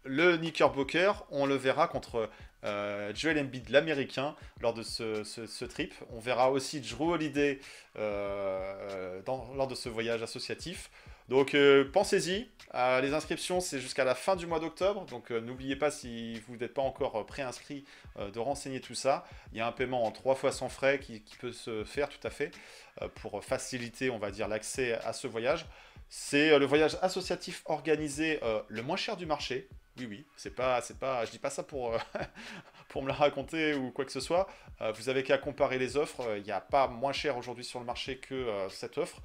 Le, Knickerbocker, on le verra contre euh, Joel Embiid, l'américain, lors de ce, trip. On verra aussi Drew Holiday euh, lors de ce voyage associatif. Donc euh, pensez-y, Euh, les inscriptions c'est jusqu'à la fin du mois d'octobre, donc n'oubliez pas si vous n'êtes pas encore préinscrit de renseigner tout ça. Il y a un paiement en trois fois sans frais qui, qui peut se faire tout à fait pour faciliter, on va dire, l'accès à ce voyage. C'est le voyage associatif organisé le moins cher du marché. Oui, oui, c'est pas, c'est pas, je dis pas ça pour, euh, pour me la raconter ou quoi que ce soit. Euh, vous avez qu'à comparer les offres. Il n'y a pas moins cher aujourd'hui sur le marché que euh, cette offre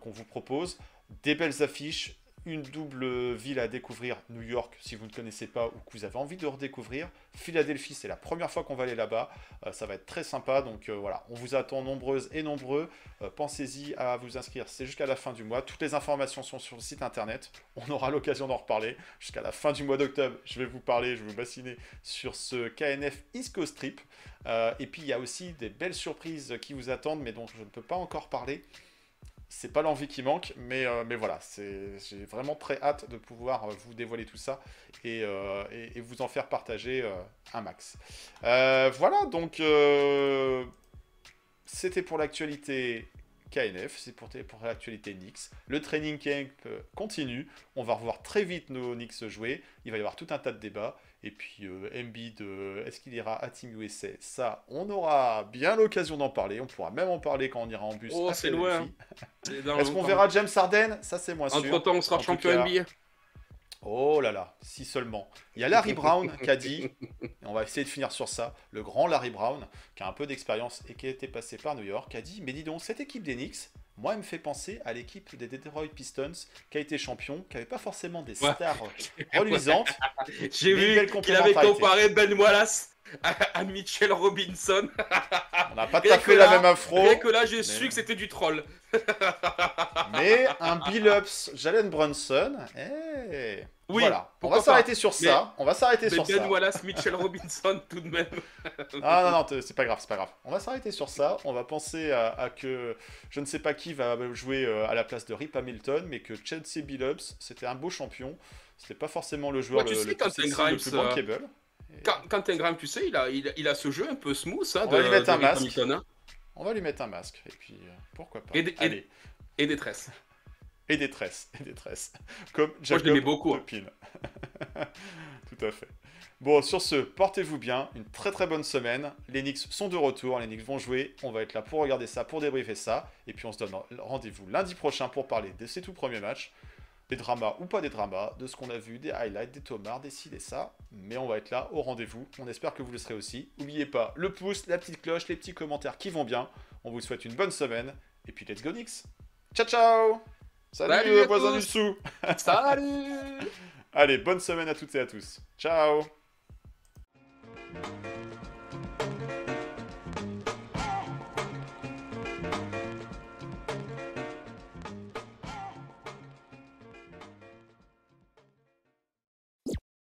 qu'on vous propose. Des belles affiches, une double ville à découvrir, New York si vous ne connaissez pas ou que vous avez envie de redécouvrir. Philadelphie, c'est la première fois qu'on va aller là-bas. Euh, ça va être très sympa. Donc euh, voilà, on vous attend nombreuses et nombreux. Euh, Pensez-y à vous inscrire. C'est jusqu'à la fin du mois. Toutes les informations sont sur le site internet. On aura l'occasion d'en reparler. Jusqu'à la fin du mois d'octobre, je vais vous parler, je vais vous bassiner sur ce KNF East Coast Trip. Euh, et puis il y a aussi des belles surprises qui vous attendent, mais dont je ne peux pas encore parler. C'est pas l'envie qui manque, mais, euh, mais voilà, j'ai vraiment très hâte de pouvoir euh, vous dévoiler tout ça et, euh, vous en faire partager un max. Voilà, donc c'était pour l'actualité KNF, c'est pour, l'actualité Nix. Le training camp continue, on va revoir très vite nos Knicks jouer, il va y avoir tout un tas de débats. Et puis euh, Embiid, est-ce qu'il ira à Team USA Ça, on aura bien l'occasion d'en parler. On pourra même en parler quand on ira en bus. Oh, c'est loin. Est-ce qu'on verra James Harden? Ça, c'est moins sûr. Entre temps, on sera En champion cas, NBA. Oh là là, si seulement. Il y a Larry Brown qui a dit, et on va essayer de finir sur ça, le grand Larry Brown, qui a un peu d'expérience et qui a été passé par New York, a dit, mais dis donc, cette équipe des Knicks, moi, elle me fait penser à l'équipe des Detroit Pistons, qui a été champion, qui n'avait pas forcément des Ouais. stars reluisantes. J'ai vu qu'il avait comparé Ben Wallace à, Mitchell Robinson. On n'a pas Rien fait la là, même afro, Et que là, j'ai su que c'était du troll. mais un Billups, Jalen Brunson, eh, Oui, voilà. On va s'arrêter sur Mais- ça, on va s'arrêter sur Ben ça. Wallace, Mitchell Robinson, tout de même. Ah non, non, c'est pas grave, c'est pas grave. On va s'arrêter sur ça. On va penser à, à que je ne sais pas qui va jouer euh, à la place de Rip Hamilton, mais que Chelsea Billups, c'était un beau champion. C'était pas forcément le joueur Ouais, tu le, sais, le quand le plus bankable. Quand, quand Ingram, tu sais, il a, il, a- il a ce jeu un peu smooth hein, On de, va lui mettre un masque. Hamilton, hein. On va lui mettre un masque. Et puis, euh, pourquoi pas. Et des- et Allez. et des tresses. Et des tresses. Et des tresses. Comme Jacob l'aimais beaucoup, hein. Tout à fait. Bon, sur ce, portez-vous bien. Une très très bonne semaine. Les Knicks sont de retour. Les Knicks vont jouer. On va être là pour regarder ça, pour débriefer ça. Et puis on se donne rendez-vous lundi prochain pour parler de ces tout premiers matchs. Des dramas ou pas des dramas, de ce qu'on a vu, des highlights, des tomards, des ci, des ça. Mais on va être là au rendez-vous. On espère que vous le serez aussi. N'oubliez pas le pouce, la petite cloche, les petits commentaires qui vont bien. On vous souhaite une bonne semaine. Et puis let's go Knicks. Ciao ciao Salut, Salut euh, voisins tous. du sous Salut Allez, bonne semaine à toutes et à tous. Ciao